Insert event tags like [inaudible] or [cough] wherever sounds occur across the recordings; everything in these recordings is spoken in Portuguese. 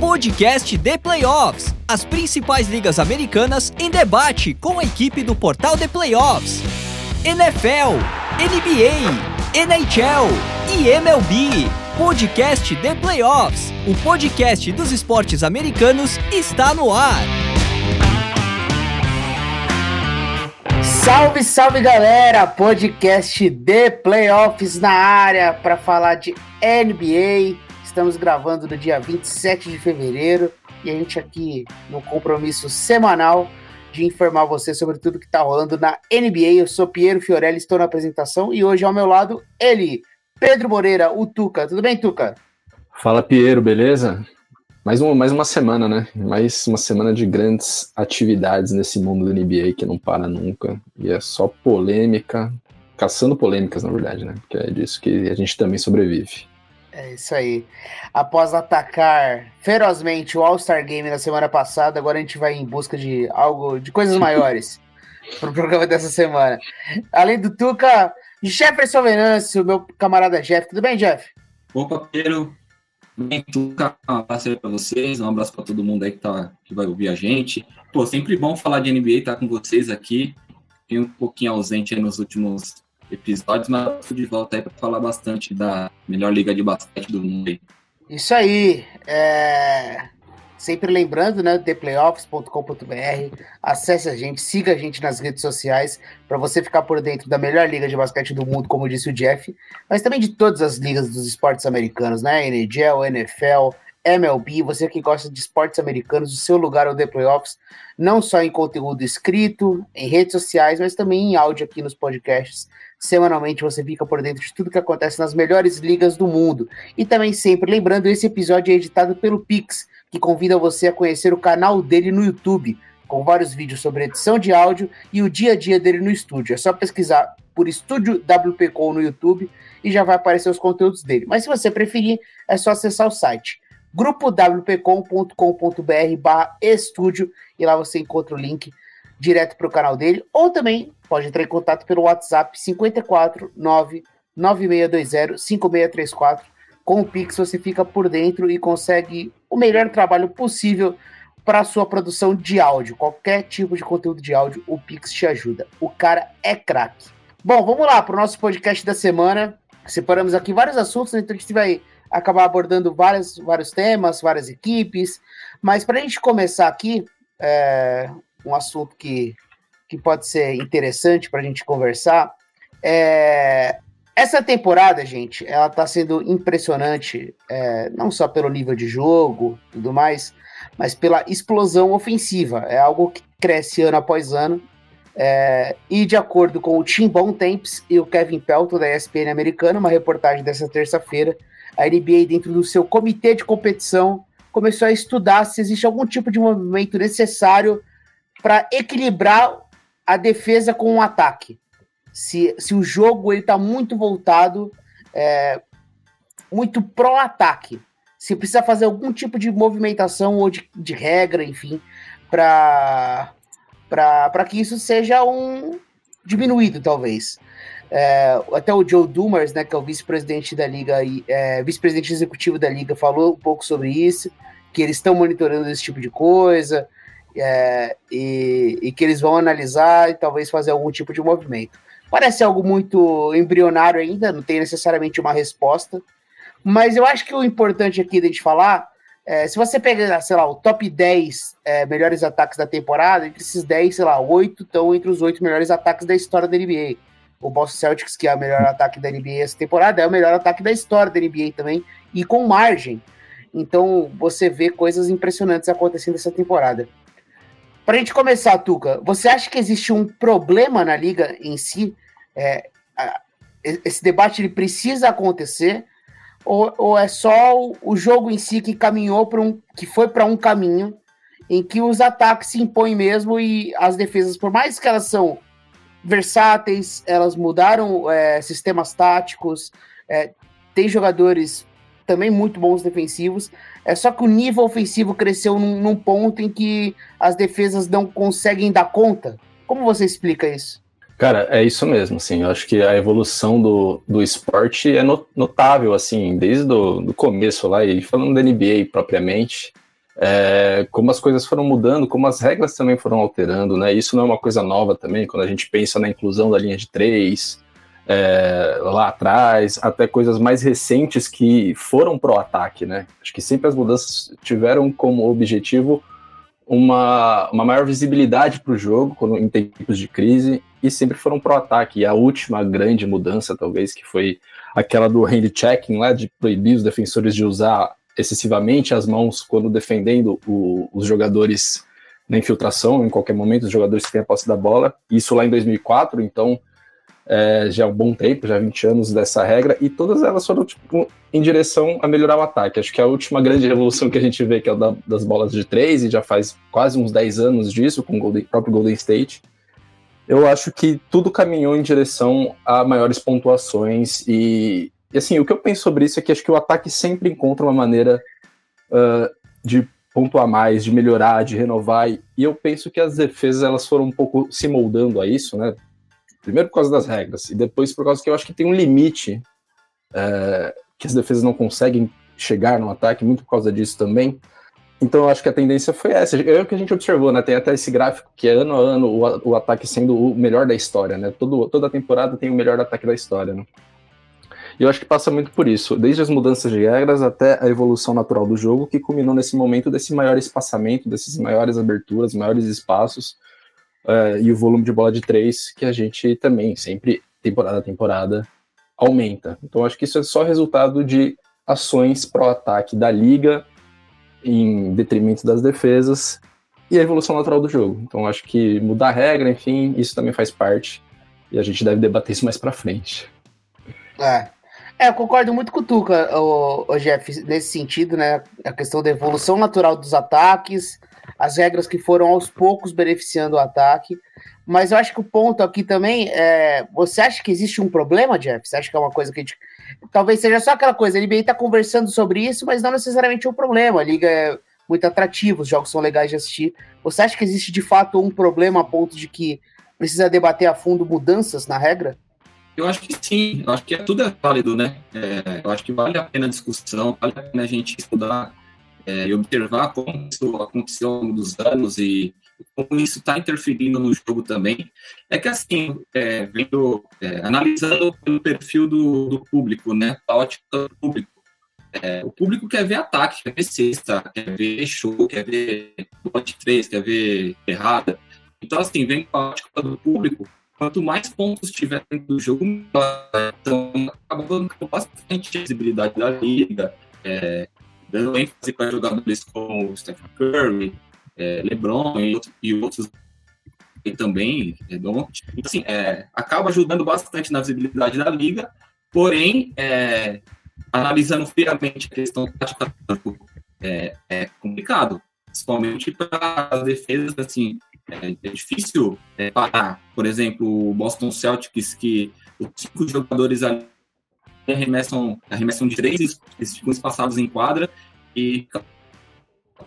podcast The Playoffs. As principais ligas americanas em debate com a equipe do portal The Playoffs. NFL, NBA, NHL e MLB. Podcast The Playoffs. O podcast dos esportes americanos está no ar. Salve, salve galera! Podcast The Playoffs na área para falar de NBA. Estamos gravando no dia 27 de fevereiro e a gente aqui no compromisso semanal de informar você sobre tudo que está rolando na NBA. Eu sou Piero Fiorelli, estou na apresentação e hoje ao meu lado ele, Pedro Moreira, o Tuca. Tudo bem, Tuca? Fala, Piero, beleza? Mais uma, mais uma semana, né? Mais uma semana de grandes atividades nesse mundo do NBA que não para nunca. E é só polêmica, caçando polêmicas, na verdade, né? Porque é disso que a gente também sobrevive. É isso aí. Após atacar ferozmente o All-Star Game na semana passada, agora a gente vai em busca de algo, de coisas [laughs] maiores para o programa dessa semana. Além do Tuca, Jefferson Venâncio, meu camarada Jeff. Tudo bem, Jeff? Opa, Pedro. Bem, Tuca, um abraço para vocês, um abraço para todo mundo aí que, tá, que vai ouvir a gente. Pô, sempre bom falar de NBA, estar tá com vocês aqui. Fiquei um pouquinho ausente nos últimos episódios, mas estou de volta aí para falar bastante da melhor liga de basquete do mundo. Isso aí. É... Sempre lembrando, né, theplayoffs.com.br. Acesse a gente, siga a gente nas redes sociais para você ficar por dentro da melhor liga de basquete do mundo, como disse o Jeff, mas também de todas as ligas dos esportes americanos, né? NHL, NFL, MLB, você que gosta de esportes americanos, o seu lugar é o The Playoffs, não só em conteúdo escrito, em redes sociais, mas também em áudio aqui nos podcasts. Semanalmente você fica por dentro de tudo que acontece nas melhores ligas do mundo. E também sempre lembrando, esse episódio é editado pelo Pix, que convida você a conhecer o canal dele no YouTube, com vários vídeos sobre edição de áudio e o dia a dia dele no estúdio. É só pesquisar por Estúdio WPCom no YouTube e já vai aparecer os conteúdos dele. Mas se você preferir, é só acessar o site grupowpcom.com.br barra estúdio e lá você encontra o link direto para o canal dele, ou também pode entrar em contato pelo WhatsApp 54 9 9620 5634. Com o Pix você fica por dentro e consegue o melhor trabalho possível para sua produção de áudio. Qualquer tipo de conteúdo de áudio, o Pix te ajuda. O cara é craque. Bom, vamos lá para o nosso podcast da semana. Separamos aqui vários assuntos, então a gente vai acabar abordando vários, vários temas, várias equipes. Mas para a gente começar aqui, é, um assunto que, que pode ser interessante para a gente conversar. É, essa temporada, gente, ela está sendo impressionante, é, não só pelo nível de jogo tudo mais, mas pela explosão ofensiva. É algo que cresce ano após ano. É, e de acordo com o Tim Bontemps e o Kevin Pelton da ESPN americana, uma reportagem dessa terça-feira, a NBA, dentro do seu comitê de competição, começou a estudar se existe algum tipo de movimento necessário para equilibrar a defesa com o ataque. Se, se o jogo está muito voltado, é, muito pró-ataque. Se precisa fazer algum tipo de movimentação ou de, de regra, enfim, para que isso seja um diminuído, talvez. É, até o Joe Dumars, né, que é o vice-presidente da liga, é, vice-presidente executivo da liga, falou um pouco sobre isso, que eles estão monitorando esse tipo de coisa, é, e, e, que eles vão analisar e talvez fazer algum tipo de movimento. Parece algo muito embrionário ainda, não tem necessariamente uma resposta, mas eu acho que o importante aqui da gente falar, é, se você pegar, sei lá, o top 10 é, melhores ataques da temporada, entre esses 10, sei lá, 8 estão entre os 8 melhores ataques da história da NBA. O Boston Celtics, que é o melhor ataque da NBA essa temporada, é o melhor ataque da história da NBA também, e com margem. Então você vê coisas impressionantes acontecendo essa temporada. Para a gente começar, Tuca, você acha que existe um problema na liga em si? É, esse debate ele precisa acontecer? Ou, ou é só o, o, jogo em si que caminhou para um, que foi para um caminho em que os ataques se impõem mesmo e as defesas, por mais que elas são versáteis, elas mudaram é, sistemas táticos, é, tem jogadores também muito bons defensivos. É só que o nível ofensivo cresceu num, num ponto em que as defesas não conseguem dar conta. Como você explica isso? Cara, é isso mesmo, assim, eu acho que a evolução do, do esporte é notável, assim, desde o começo lá, e falando da NBA propriamente, é, como as coisas foram mudando, como as regras também foram alterando, né? Isso não é uma coisa nova também, quando a gente pensa na inclusão da linha de três, é, lá atrás, até coisas mais recentes que foram pro ataque, né? Acho que sempre as mudanças tiveram como objetivo uma, uma maior visibilidade para o jogo quando, em tempos de crise e sempre foram pro ataque. E a última grande mudança, talvez, que foi aquela do hand checking, lá de proibir os defensores de usar excessivamente as mãos quando defendendo o, os jogadores na infiltração, em qualquer momento, os jogadores que têm a posse da bola. Isso lá em 2004, então é, já é um bom tempo, já 20 anos dessa regra, e todas elas foram tipo, em direção a melhorar o ataque. Acho que a última grande revolução que a gente vê, que é a da, das bolas de três, e já faz quase uns 10 anos disso, com o próprio Golden State, eu acho que tudo caminhou em direção a maiores pontuações e, e, assim, o que eu penso sobre isso é que acho que o ataque sempre encontra uma maneira uh, de pontuar mais, de melhorar, de renovar. E eu penso que as defesas elas foram um pouco se moldando a isso, né? Primeiro por causa das regras, e depois por causa que eu acho que tem um limite uh, que as defesas não conseguem chegar no ataque, muito por causa disso também. Então eu acho que a tendência foi essa. É o que a gente observou, né? Tem até esse gráfico que é ano a ano o, o ataque sendo o melhor da história, né? Todo, toda temporada tem o melhor ataque da história, né? E eu acho que passa muito por isso, desde as mudanças de regras até a evolução natural do jogo, que culminou nesse momento desse maior espaçamento, desses maiores aberturas, maiores espaços, uh, e o volume de bola de três, que a gente também, sempre, temporada a temporada, aumenta. Então acho que isso é só resultado de ações pró-ataque da liga, em detrimento das defesas, e a evolução natural do jogo. Então acho que mudar a regra, enfim, isso também faz parte, e a gente deve debater isso mais para frente. É, é, eu concordo muito com o Tuca, o, o Jeff, nesse sentido, né? A questão da evolução natural dos ataques, as regras que foram aos poucos beneficiando o ataque. Mas eu acho que o ponto aqui também é. Você acha que existe um problema, Jeff? Você acha que é uma coisa que a gente. Talvez seja só aquela coisa, a NBA tá conversando sobre isso, mas não necessariamente é um problema. A liga é muito atrativa, os jogos são legais de assistir. Você acha que existe de fato um problema a ponto de que precisa debater a fundo mudanças na regra? Eu acho que sim, eu acho que é, tudo é válido, né? É, eu acho que vale a pena a discussão, vale a pena a gente estudar é, e observar como isso aconteceu ao longo dos anos e como isso está interferindo no jogo também. É que assim, é, vendo, é, analisando pelo perfil do, do, público, né? A ótica do público. É, o público quer ver ataque, quer ver cesta, quer ver show, quer ver bote 3, quer ver errada. Então, assim, vem com a ótica do público, quanto mais pontos tiver dentro do jogo, melhor. Então, acaba bastante visibilidade da liga, é, dando ênfase para jogadores como Stephen Curry, é, LeBron e, e outros e também é, Então, assim, é, acaba ajudando bastante na visibilidade da liga, porém, é, analisando friamente a questão tática, é, é complicado, principalmente para as defesas, assim, é, é difícil é, parar. Por exemplo, o Boston Celtics, que os cinco jogadores ali arremessam, arremessam de três, eles ficam espaçados em quadra e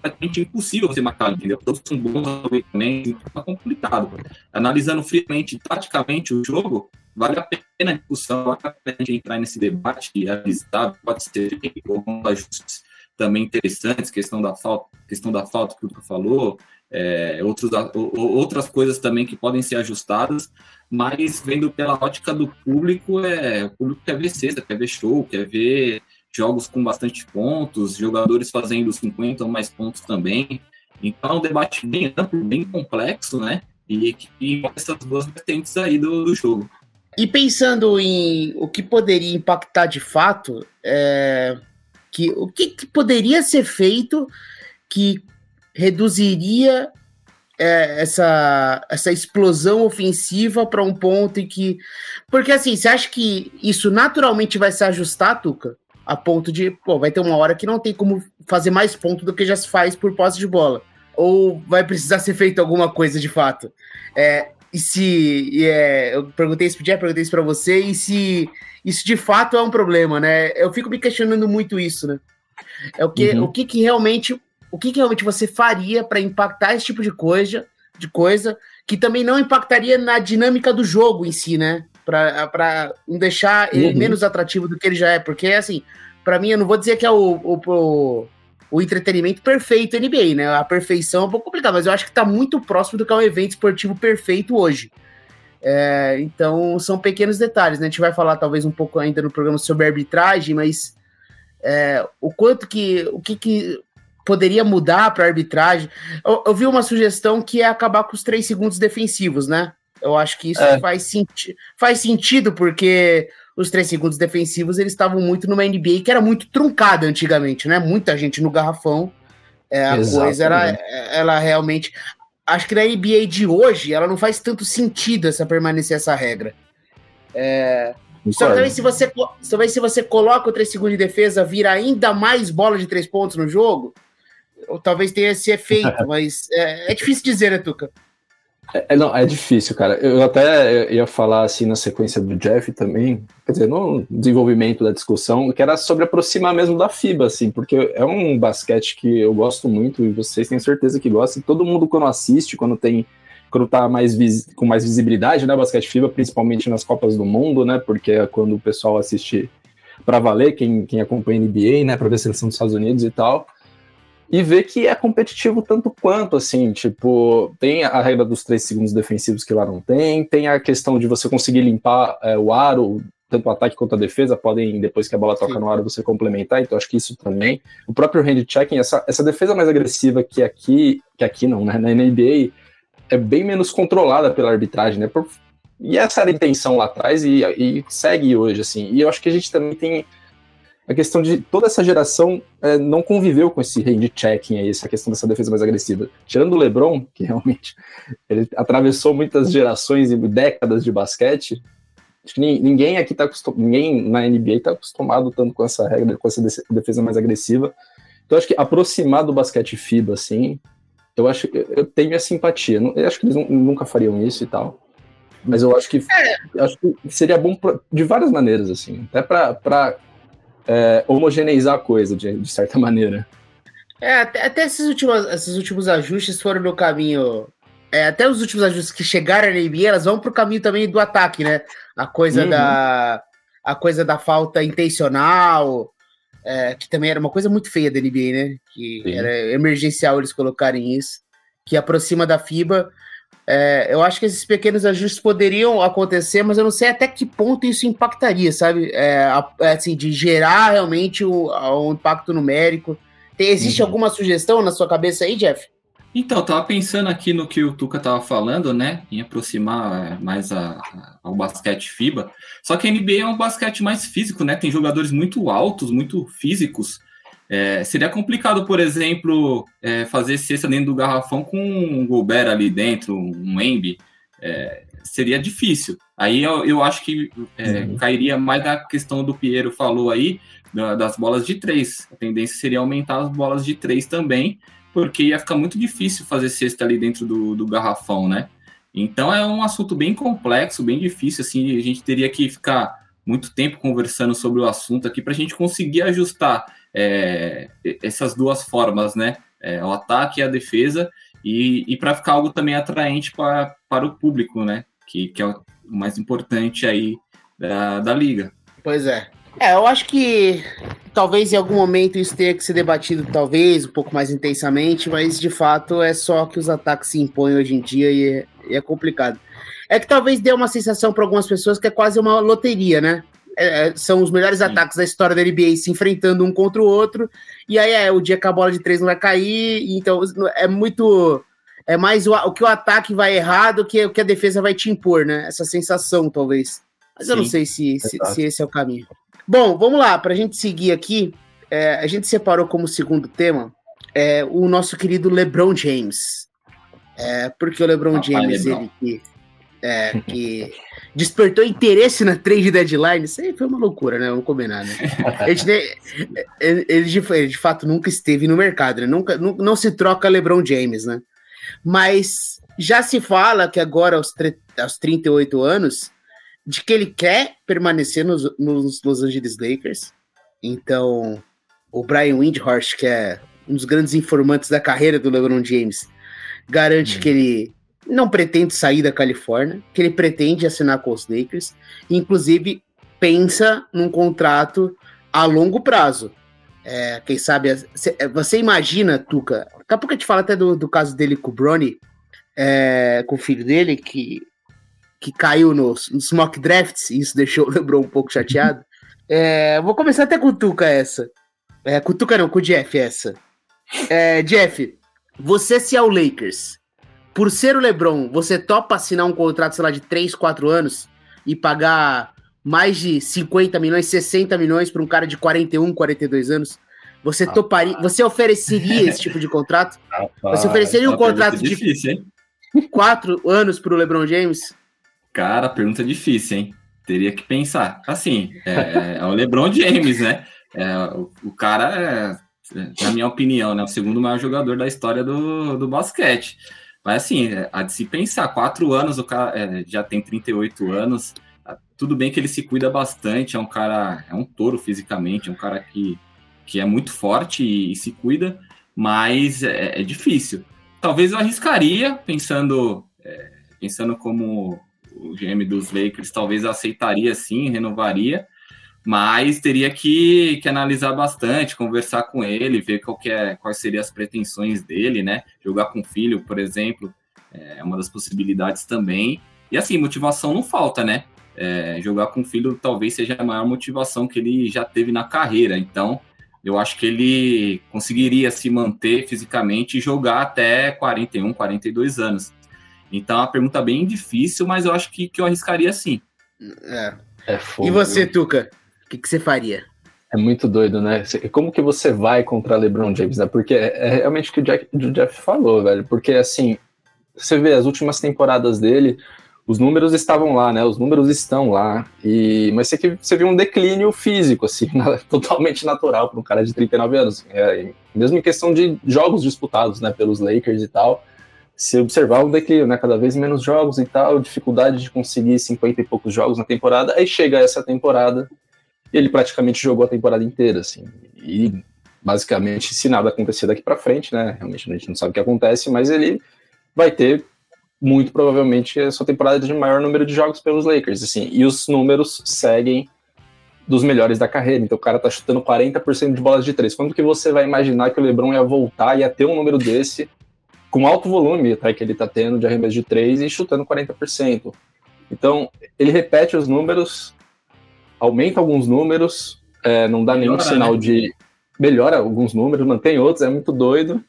praticamente impossível você marcar, entendeu? Todos são bons também, então é complicado. Analisando friamente, taticamente o jogo, vale a pena a discussão, vale a pena gente entrar nesse debate e avisar, pode ser com ajustes também interessantes, questão da falta, questão da falta que o falou, é, outros, outras coisas também que podem ser ajustadas, mas vendo pela ótica do público, é, o público quer ver cesta, quer ver show, quer ver jogos com bastante pontos, jogadores fazendo 50 ou mais pontos também. Então é um debate bem amplo, bem complexo, né? E que essas duas vertentes aí do, do jogo. E pensando em o que poderia impactar de fato, é, que, o que, que poderia ser feito que reduziria é, essa, essa explosão ofensiva para um ponto em que. Porque assim, você acha que isso naturalmente vai se ajustar, Tuca? A ponto de, pô, vai ter uma hora que não tem como fazer mais ponto do que já se faz por posse de bola. Ou vai precisar ser feito alguma coisa de fato. É, e se. E é, eu perguntei isso pro Jeff, perguntei isso para você, e se isso de fato é um problema, né? Eu fico me questionando muito isso, né? É o que, uhum. o que, que realmente o que, que realmente você faria para impactar esse tipo de coisa, de coisa que também não impactaria na dinâmica do jogo em si, né? Para não deixar ele uhum. menos atrativo do que ele já é. Porque, assim, para mim, eu não vou dizer que é o, o, o, o entretenimento perfeito NBA, né? A perfeição é um pouco complicado, mas eu acho que está muito próximo do que é um evento esportivo perfeito hoje. É, então, são pequenos detalhes, né? A gente vai falar talvez um pouco ainda no programa sobre arbitragem, mas é, o quanto que. O que, que poderia mudar para arbitragem. Eu, eu, vi uma sugestão que é acabar com os três segundos defensivos, né? Eu acho que isso é. faz, senti faz sentido, porque os três segundos defensivos eles estavam muito numa NBA que era muito truncada antigamente, né? Muita gente no garrafão. É, a Exatamente. coisa era, ela realmente. Acho que na NBA de hoje ela não faz tanto sentido essa permanecer essa regra. É, só talvez se você, talvez se você coloca o três segundos de defesa, vira ainda mais bola de três pontos no jogo, ou talvez tenha esse efeito, [laughs] mas é, é difícil dizer, né, Tuca? É, é, não, é difícil, cara. Eu até ia falar assim na sequência do Jeff também, quer dizer, no desenvolvimento da discussão, que era sobre aproximar mesmo da FIBA, assim, porque é um basquete que eu gosto muito e vocês têm certeza que gostam. Todo mundo quando assiste, quando tem quando tá mais com mais visibilidade, né, basquete FIBA, principalmente nas Copas do Mundo, né, porque é quando o pessoal assiste para valer, quem, quem acompanha NBA, né, para ver a seleção dos Estados Unidos e tal e ver que é competitivo tanto quanto, assim, tipo, tem a regra dos três segundos defensivos que lá não tem, tem a questão de você conseguir limpar é, o aro, tanto o ataque quanto a defesa, podem, depois que a bola toca Sim. no aro, você complementar, então acho que isso também. O próprio hand checking, essa, essa defesa mais agressiva que aqui, que aqui não, né, na NBA, é bem menos controlada pela arbitragem, né, por, e essa era a intenção lá atrás e, e segue hoje, assim, e eu acho que a gente também tem a questão de toda essa geração é, não conviveu com esse hand checking aí, essa questão dessa defesa mais agressiva. Tirando o LeBron, que realmente ele atravessou muitas gerações e décadas de basquete, acho que ninguém aqui tá acostumado, ninguém na NBA está acostumado tanto com essa regra, com essa defesa mais agressiva. Então acho que aproximar do basquete FIBA, assim, eu acho eu tenho minha simpatia. Eu acho que eles nunca fariam isso e tal. Mas eu acho que, é. acho que seria bom pra, de várias maneiras, assim. Até para é, homogeneizar a coisa, de, de certa [laughs] maneira. É, até, até esses, últimos, esses últimos ajustes foram no caminho. É, até os últimos ajustes que chegaram na NBA, elas vão pro caminho também do ataque, né? A coisa uhum. da. A coisa da falta intencional, é, que também era uma coisa muito feia da NBA, né? Que Sim. era emergencial eles colocarem isso, que aproxima da FIBA. É, eu acho que esses pequenos ajustes poderiam acontecer, mas eu não sei até que ponto isso impactaria, sabe? É, é assim, de gerar realmente o, o impacto numérico. Tem, existe uhum. alguma sugestão na sua cabeça aí, Jeff? Então, eu tava pensando aqui no que o Tuca tava falando, né? Em aproximar é, mais a, a, ao basquete FIBA. Só que a NBA é um basquete mais físico, né? Tem jogadores muito altos, muito físicos. É, seria complicado, por exemplo, é, fazer cesta dentro do garrafão com um Gobert ali dentro, um Embi. É, seria difícil. Aí eu, eu acho que é, uhum. cairia mais da questão do Piero falou aí, da, das bolas de três. A tendência seria aumentar as bolas de três também, porque ia ficar muito difícil fazer cesta ali dentro do, do garrafão, né? Então é um assunto bem complexo, bem difícil, assim, a gente teria que ficar muito tempo conversando sobre o assunto aqui para a gente conseguir ajustar é, essas duas formas, né? É, o ataque e a defesa, e, e para ficar algo também atraente para, para o público, né? Que, que é o mais importante aí da, da liga. Pois é. É, eu acho que talvez em algum momento isso tenha que ser debatido, talvez, um pouco mais intensamente, mas de fato é só que os ataques se impõem hoje em dia e é, e é complicado. É que talvez dê uma sensação para algumas pessoas que é quase uma loteria, né? É, é, são os melhores Sim. ataques da história da NBA se enfrentando um contra o outro. E aí é o dia que a bola de três não vai cair. Então é muito. É mais o, o que o ataque vai errar do que o que a defesa vai te impor, né? Essa sensação, talvez. Mas Sim. eu não sei se, se, se, esse é o caminho. Bom, vamos lá, para a gente seguir aqui. É, a gente separou como segundo tema é, o nosso querido LeBron James. É, porque o LeBron James, Lebron. ele é, que despertou interesse na trade deadline, isso aí foi uma loucura, né? Vamos combinar, né? Ele, ele, ele, de, ele, de, fato nunca esteve no mercado, né? Nunca, não, não se troca LeBron James, né? Mas já se fala que agora, aos, aos 38 anos, de que ele quer permanecer nos, nos Los Angeles Lakers. Então, o Brian Windhorst, que é um dos grandes informantes da carreira do LeBron James, garante hum. que ele não pretende sair da Califórnia, que ele pretende assinar com os Lakers, inclusive pensa num contrato a longo prazo. É, quem sabe. É, você imagina, Tuca. Daqui a pouco a gente fala até do, do caso dele com o Brony, é, com o filho dele, que, que caiu nos, nos mock drafts, e isso deixou o LeBron um pouco chateado. É, vou começar até com o Tuca essa. É, com o Tuca não, com o Jeff essa. É, Jeff, você se é o Lakers, por ser o LeBron, você topa assinar um contrato, sei lá, de 3, 4 anos e pagar mais de 50 milhões, 60 milhões para um cara de 41, 42 anos? Você toparia, você ofereceria esse tipo de contrato? Você ofereceria um contrato de difícil, hein? 4 anos para o LeBron James? Cara, pergunta difícil, hein? Teria que pensar. Assim, é, é o LeBron James, né? É, o, o, cara é, na minha opinião, né, o segundo maior jogador da história do, do basquete. Mas assim, é, há de se pensar, quatro anos, o cara é, já tem 38 anos, tudo bem que ele se cuida bastante, é um cara, é um touro fisicamente, é um cara que, que é muito forte e, e se cuida, mas é, é, difícil. Talvez eu arriscaria, pensando, é, pensando como o GM dos Lakers, talvez aceitaria sim, renovaria, mas teria que, que analisar bastante, conversar com ele, ver qual é, quais seriam as pretensões dele, né? Jogar com o filho, por exemplo, é uma das possibilidades também. E assim, motivação não falta, né? É, jogar com o filho talvez seja a maior motivação que ele já teve na carreira. Então, eu acho que ele conseguiria se manter fisicamente e jogar até 41, 42 anos. Então, é uma pergunta bem difícil, mas eu acho que, que eu arriscaria sim. É. é fogo, e você, Tuca? Que, que você faria? É muito doido, né? Como que você vai contra LeBron James, né? Porque é, é realmente o que o, o Jeff falou, velho. Porque, assim, você vê as últimas temporadas dele, os números estavam lá, né? Os números estão lá. E mas você, você viu um declínio físico, assim, [laughs] totalmente natural para um cara de 39 anos. É, mesmo em questão de jogos disputados, né? Pelos Lakers e tal. Se observar o declínio, né? Cada vez menos jogos e tal, dificuldade de conseguir 50 e poucos jogos na temporada. Aí chega essa temporada ele praticamente jogou a temporada inteira, assim. E basicamente, se nada acontecer daqui para frente, né? Realmente a gente não sabe o que acontece, mas ele vai ter muito provavelmente a sua temporada de maior número de jogos pelos Lakers, assim. E os números seguem dos melhores da carreira. Então o cara tá chutando 40% de bolas de três. Quando que você vai imaginar que o LeBron ia voltar e ia ter um número desse com alto volume, tá, que ele tá tendo de arremesso de três e chutando 40%? Então, ele repete os números aumenta alguns números, é, não dá melhora, nenhum sinal né? de. Melhora alguns números, mantém outros, é muito doido.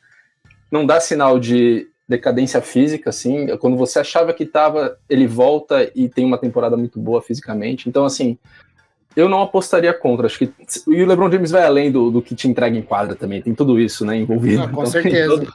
Não dá sinal de decadência física, assim. Quando você achava que tava, ele volta e tem uma temporada muito boa fisicamente. Então, assim, eu não apostaria contra. Acho que. E o LeBron James vai além do, do que te entrega em quadra também. Tem tudo isso, né, envolvido. com então, certeza. Todo...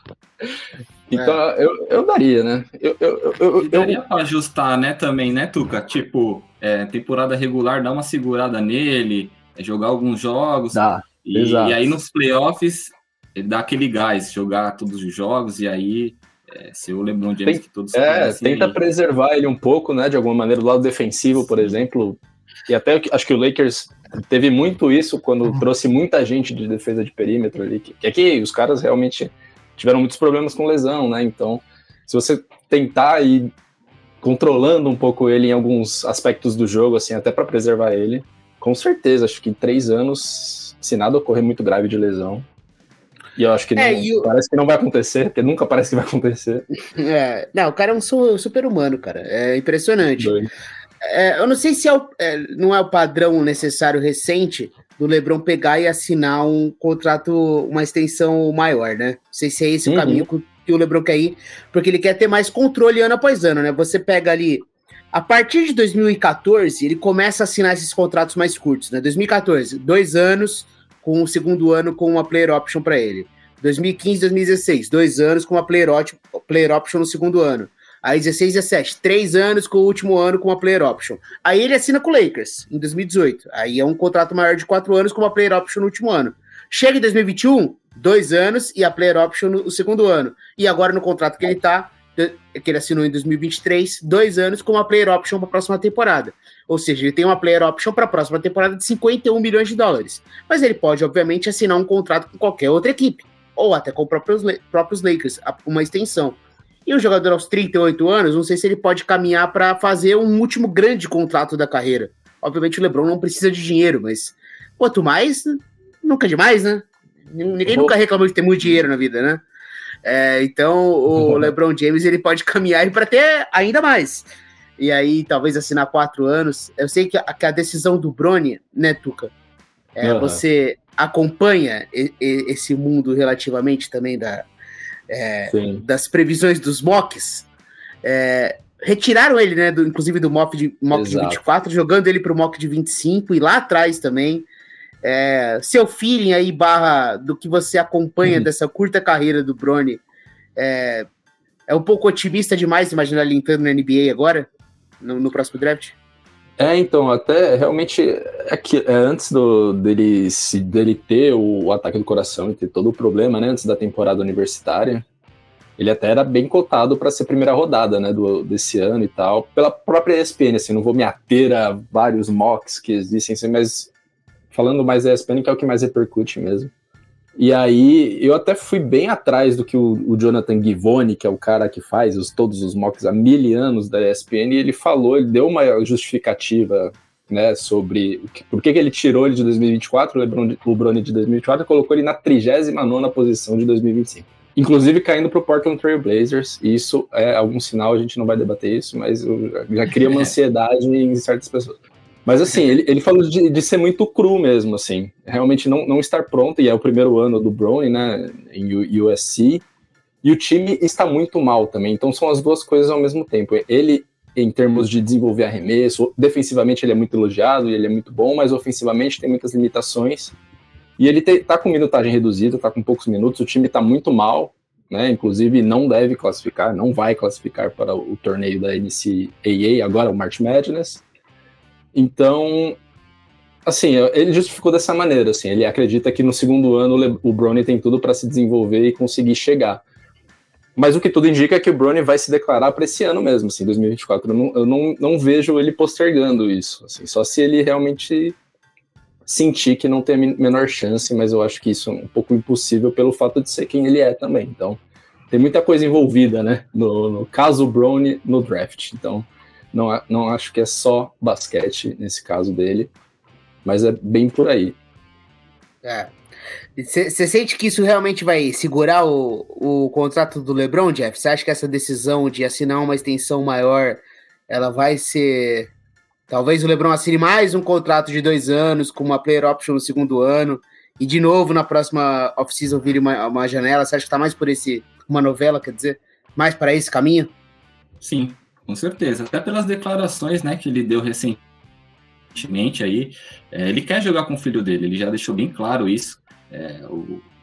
Então, é. eu, eu daria, né? Eu, eu, eu, eu, daria pra ajustar, né, também, né, Tuca? Tipo, é, temporada regular, dar uma segurada nele, é, jogar alguns jogos. Dá, e, e, aí nos playoffs, ele dá aquele gás, jogar todos os jogos, e aí é, ser o LeBron James Tem, que todos É, tenta aí. preservar ele um pouco, né, de alguma maneira, do lado defensivo, por exemplo. E até acho que o Lakers teve muito isso quando uhum. trouxe muita gente de defesa de perímetro ali, que, que aqui os caras realmente tiveram muitos problemas com lesão, né? Então, se você tentar ir controlando um pouco ele em alguns aspectos do jogo, assim, até para preservar ele, com certeza, acho que em três anos, se nada ocorrer muito grave de lesão, e eu acho que é, não, parece que não vai acontecer, porque nunca parece que vai acontecer. [laughs] É, não, o cara é um super-humano, cara. É impressionante. É, eu não sei se é o, é, não é o padrão necessário recente do Lebron pegar e assinar um contrato, uma extensão maior, né? Não sei se é esse uhum. o caminho que o Lebron quer ir, porque ele quer ter mais controle ano após ano, né? Você pega ali. A partir de 2014, ele começa a assinar esses contratos mais curtos, né? 2014, dois anos, com o segundo ano com uma player option para ele. 2015, 2016, dois anos com uma player, player option no segundo ano. Aí 16, 17, três anos com o último ano com uma player option. Aí ele assina com o Lakers em 2018. Aí é um contrato maior de quatro anos com uma player option no último ano. Chega em 2021, dois anos e a player option no segundo ano. E agora no contrato que ele tá, que ele assinou em 2023, dois anos com uma player option para a próxima temporada. Ou seja, ele tem uma player option para a próxima temporada de 51 milhões de dólares. Mas ele pode, obviamente, assinar um contrato com qualquer outra equipe, ou até com os próprios, próprios Lakers, uma extensão. E o jogador aos 38 anos, não sei se ele pode caminhar para fazer um último grande contrato da carreira. Obviamente o LeBron não precisa de dinheiro, mas quanto mais, nunca é demais, né? Ninguém nunca reclamou de ter muito dinheiro na vida, né? É, então o LeBron James ele pode [laughs] caminhar para ter ainda mais. E aí talvez assinar quatro anos. Eu sei que a, que a decisão do Brony, né, Tuca? É, uhum. Você acompanha e, e, esse mundo relativamente também da, é, das previsões dos mocks. É, retiraram ele, né? Do, inclusive do mock de, mock de 24, jogando ele para o mock de 25 e lá atrás também. É, seu feeling aí, barra do que você acompanha uhum. dessa curta carreira do Brony, é, é um pouco otimista demais imaginar ele entrando na NBA agora, no, no próximo draft? É, então, até realmente é que, é, antes do, dele, se, dele ter o, o, ataque do coração e ter todo o problema, né, antes da temporada universitária, ele até era bem cotado para ser primeira rodada, né, do, desse ano e tal, pela própria ESPN, assim, não vou me ater a vários mocks que existem, assim, mas falando mais da ESPN, que é o que mais repercute mesmo. E aí, eu até fui bem atrás do que o, o Jonathan Givoni, que é o cara que faz os, todos os mocks há mil anos da ESPN, e ele falou, ele deu uma justificativa né, sobre que, por que, que ele tirou ele de 2024, o LeBron, o Brony de 2024, e colocou ele na 39 posição de 2025. Inclusive caindo para o Portland Trail Blazers, isso é algum sinal, a gente não vai debater isso, mas eu já, já cria uma [laughs] ansiedade em certas pessoas. Mas assim, ele, ele falou de, de, ser muito cru mesmo, assim. Realmente não, não estar pronto, e é o primeiro ano do Brownie, né, em USC. E o time está muito mal também. Então são as duas coisas ao mesmo tempo. Ele, em termos de desenvolver arremesso, defensivamente ele é muito elogiado e ele é muito bom, mas ofensivamente tem muitas limitações. E ele te, tá com minutagem reduzida, tá com poucos minutos, o time tá muito mal, né? Inclusive não deve classificar, não vai classificar para o torneio da NCAA, agora o March Madness. Então, assim, ele justificou dessa maneira, assim, ele acredita que no segundo ano o Brownie tem tudo para se desenvolver e conseguir chegar. Mas o que tudo indica é que o Brownie vai se declarar para esse ano mesmo, assim, 2024. Eu, não, eu não, não vejo ele postergando isso, assim, só se ele realmente sentir que não tem a menor chance, mas eu acho que isso é um pouco impossível pelo fato de ser quem ele é também. Então, tem muita coisa envolvida, né, no, no caso Brownie no draft. Então, não, não acho que é só basquete nesse caso dele, mas é bem por aí. É. Você sente que isso realmente vai segurar o, o contrato do LeBron, Jeff? Você acha que essa decisão de assinar uma extensão maior, ela vai ser... Talvez o LeBron assine mais um contrato de dois anos, com uma player option no segundo ano, e de novo na próxima off-season vire uma, uma janela. Você acha que está mais por esse... Uma novela, quer dizer? Mais para esse caminho? Sim, com certeza. Até pelas declarações né, que ele deu recentemente aí. É, ele quer jogar com o filho dele, ele já deixou bem claro isso. É, o,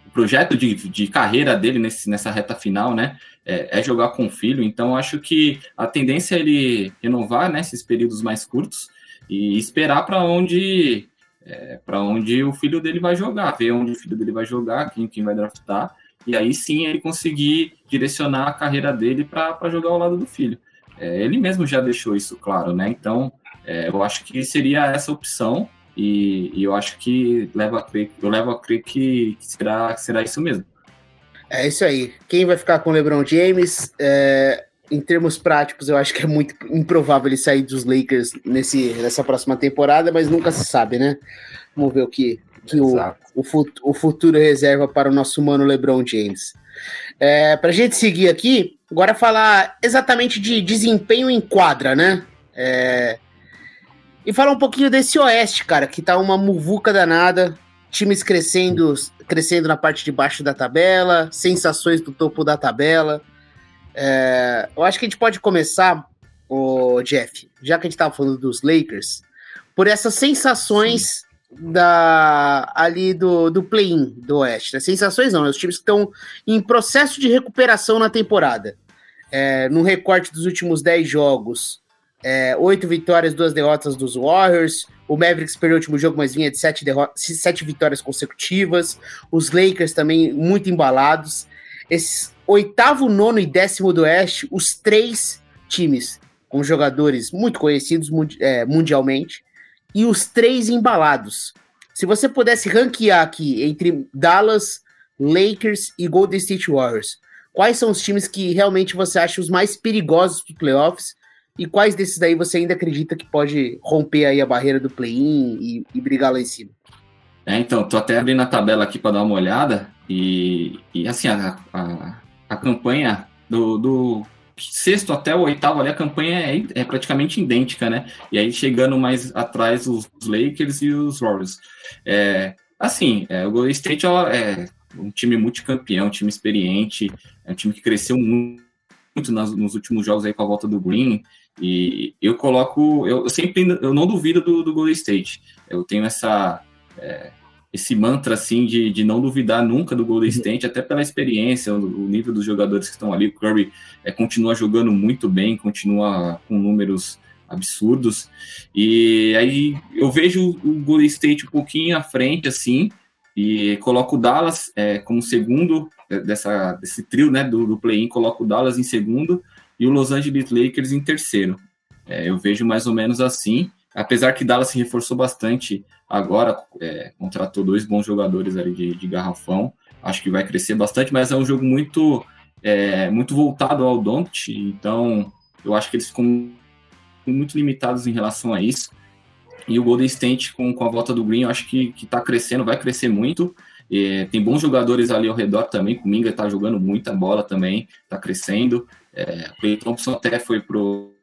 o, projeto de, de carreira dele nesse, nessa reta final, né? É, é, jogar com o filho. Então, acho que a tendência é ele renovar né, esses períodos mais curtos e esperar para onde. É, para onde o filho dele vai jogar, ver onde o filho dele vai jogar, quem, quem vai draftar, e aí sim ele conseguir direcionar a carreira dele para jogar ao lado do filho. É, ele mesmo já deixou isso claro, né? Então, é, eu acho que seria essa opção e, e, eu acho que leva a crer, eu levo a crer que, que será, que será isso mesmo. É isso aí. Quem vai ficar com o LeBron James? É, em termos práticos, eu acho que é muito improvável ele sair dos Lakers nesse, nessa próxima temporada, mas nunca se sabe, né? Vamos ver o que, que o, o, o futuro reserva para o nosso mano LeBron James. É, para a gente seguir aqui, agora falar exatamente de desempenho em quadra, né? É, e falar um pouquinho desse Oeste, cara, que tá uma muvuca danada, times crescendo, crescendo na parte de baixo da tabela, sensações do topo da tabela. É, eu acho que a gente pode começar, o Jeff, já que a gente tava falando dos Lakers, por essas sensações da ali do, do play-in do Oeste. As sensações não, os times que estão em processo de recuperação na temporada. É, no recorte dos últimos 10 jogos, é, 8 vitórias, 2 derrotas dos Warriors. O Mavericks perdeu o último jogo, mas vinha de 7, sete vitórias consecutivas. Os Lakers também muito embalados. Esses oitavo, nono e décimo do Oeste, os três times com jogadores muito conhecidos é, mundialmente e os três embalados. Se você pudesse ranquear aqui entre Dallas, Lakers e Golden State Warriors, quais são os times que realmente você acha os mais perigosos para playoffs e quais desses daí você ainda acredita que pode romper aí a barreira do play-in e, e, brigar lá em cima? É, então, tô até abrindo a tabela aqui para dar uma olhada e, e assim, a, a, a campanha do, do, sexto até o oitavo ali, a campanha é, é, praticamente idêntica, né? E aí chegando mais atrás os, Lakers e os Warriors. É, assim, é, o Golden State é um time multicampeão, um time experiente, é um time que cresceu muito, muito nas, nos últimos jogos aí com a volta do Green. E eu coloco, eu, eu sempre eu não duvido do, do Golden State. Eu tenho essa é, esse mantra assim de, de não duvidar nunca do Golden uhum. State, até pela experiência, o, o, nível dos jogadores que estão ali. O Curry é, continua jogando muito bem, continua com números absurdos. E aí eu vejo o Golden State um pouquinho à frente, assim, e coloco o Dallas é, como segundo dessa, desse trio né, do, do play-in, coloco o Dallas em segundo e o Los Angeles Lakers em terceiro. É, eu vejo mais ou menos assim apesar que Dallas se reforçou bastante agora, é, contratou dois bons jogadores ali de, de, garrafão, acho que vai crescer bastante, mas é um jogo muito é, muito voltado ao Don't, então eu acho que eles ficam muito limitados em relação a isso. E o Golden State, com, com a volta do Green, eu acho que está crescendo, vai crescer muito. É, tem bons jogadores ali ao redor também. O Minga está jogando muita bola também, está crescendo. É, o Thompson até foi pro,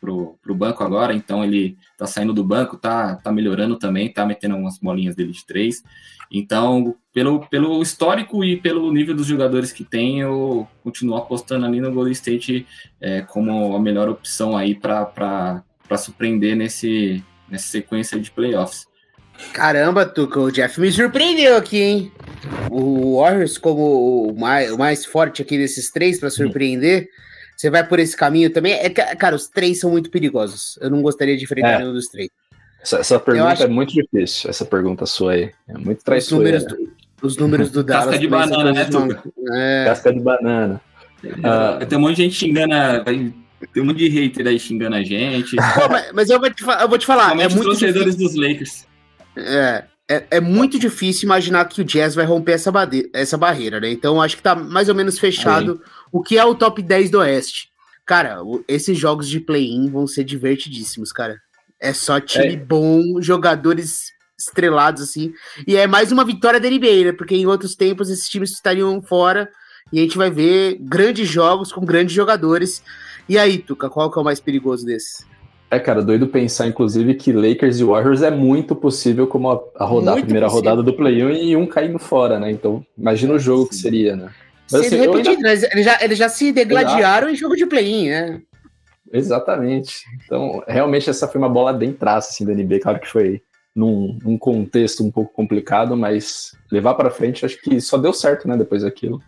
pro, pro banco agora, então ele tá saindo do banco, tá, tá melhorando também, tá metendo umas bolinhas dele de três. Então, pelo, pelo histórico e pelo nível dos jogadores que tem, eu continuo apostando ali no Golden State é, como a melhor opção aí para surpreender nesse, nessa sequência de playoffs. Caramba, Tuca, o Jeff me surpreendeu aqui, hein? O Warriors como o mais, o mais forte aqui desses três para surpreender. Você vai por esse caminho também? É, cara, os três são muito perigosos. Eu não gostaria de enfrentar é. nenhum dos três. Essa, essa pergunta acho... é muito difícil, essa pergunta sua aí. É muito traiçoeira. Os números do, os números do [laughs] Dallas. Casca de banana, né, Tuca? É. Casca de banana. Uh, tem um monte de gente xingando. Tem um monte de hater aí xingando a gente. Pô, mas, mas, eu, vou te, eu vou te falar. é muito torcedores difícil. dos Lakers. É, é, é, muito difícil imaginar que o Jazz vai romper essa, essa barreira, né? Então acho que tá mais ou menos fechado aí. o que é o top 10 do Oeste. Cara, esses jogos de play-in vão ser divertidíssimos, cara. É só time é. bom, jogadores estrelados, assim. E é mais uma vitória da NBA, né? Porque em outros tempos esses times estariam fora e a gente vai ver grandes jogos com grandes jogadores. E aí, Tuca, qual que é o mais perigoso desses? É, cara, doido pensar, inclusive, que Lakers e Warriors é muito possível como a, a, rodar, a primeira possível. rodada do play-in e um caindo fora, né? Então, imagina o jogo que seria, né? Mas, assim, repetido, ainda... eles, já, eles já se degladiaram Exato. em jogo de play-in, né? Exatamente. Então, realmente, essa foi uma bola bem traça assim, da NBA. Claro que foi num, num contexto um pouco complicado, mas levar para frente, acho que só deu certo, né, depois daquilo.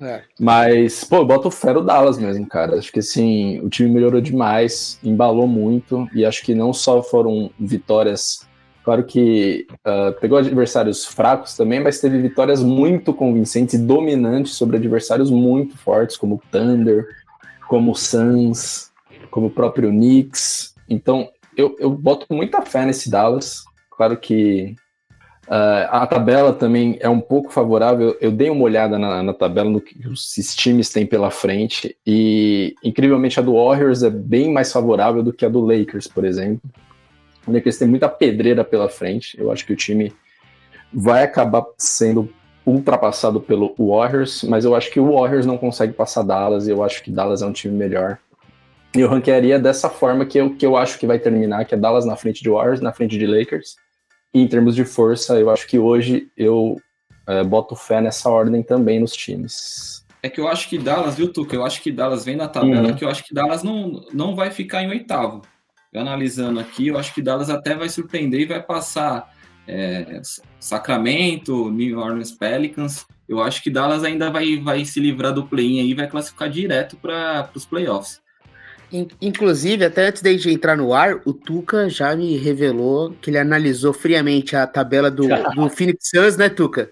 É. Mas, pô, eu boto fé Dallas mesmo, cara. Acho que assim, o time melhorou demais, embalou muito, e acho que não só foram vitórias. Claro que uh, pegou adversários fracos também, mas teve vitórias muito convincentes e dominantes sobre adversários muito fortes, como o Thunder, como o Suns, como o próprio Knicks. Então, eu, eu boto muita fé nesse Dallas. Claro que Uh, a tabela também é um pouco favorável. Eu dei uma olhada na, na, tabela no que os times têm pela frente e, incrivelmente, a do Warriors é bem mais favorável do que a do Lakers, por exemplo. O Lakers tem muita pedreira pela frente. Eu acho que o time vai acabar sendo ultrapassado pelo Warriors, mas eu acho que o Warriors não consegue passar Dallas e eu acho que Dallas é um time melhor. Eu ranquearia dessa forma que eu, que eu acho que vai terminar, que é Dallas na frente de Warriors, na frente de Lakers e em termos de força, eu acho que hoje eu é, boto fé nessa ordem também nos times. É que eu acho que Dallas, viu, Tuca? Eu acho que Dallas vem na tabela, uhum. que eu acho que Dallas não, não vai ficar em oitavo. Analisando aqui, eu acho que Dallas até vai surpreender e vai passar é, Sacramento, New Orleans Pelicans. Eu acho que Dallas ainda vai, vai se livrar do play-in aí e vai classificar direto para os playoffs. Inclusive, até antes de entrar no ar, o Tuca já me revelou que ele analisou friamente a tabela do, [laughs] do Phoenix Suns, né, Tuca?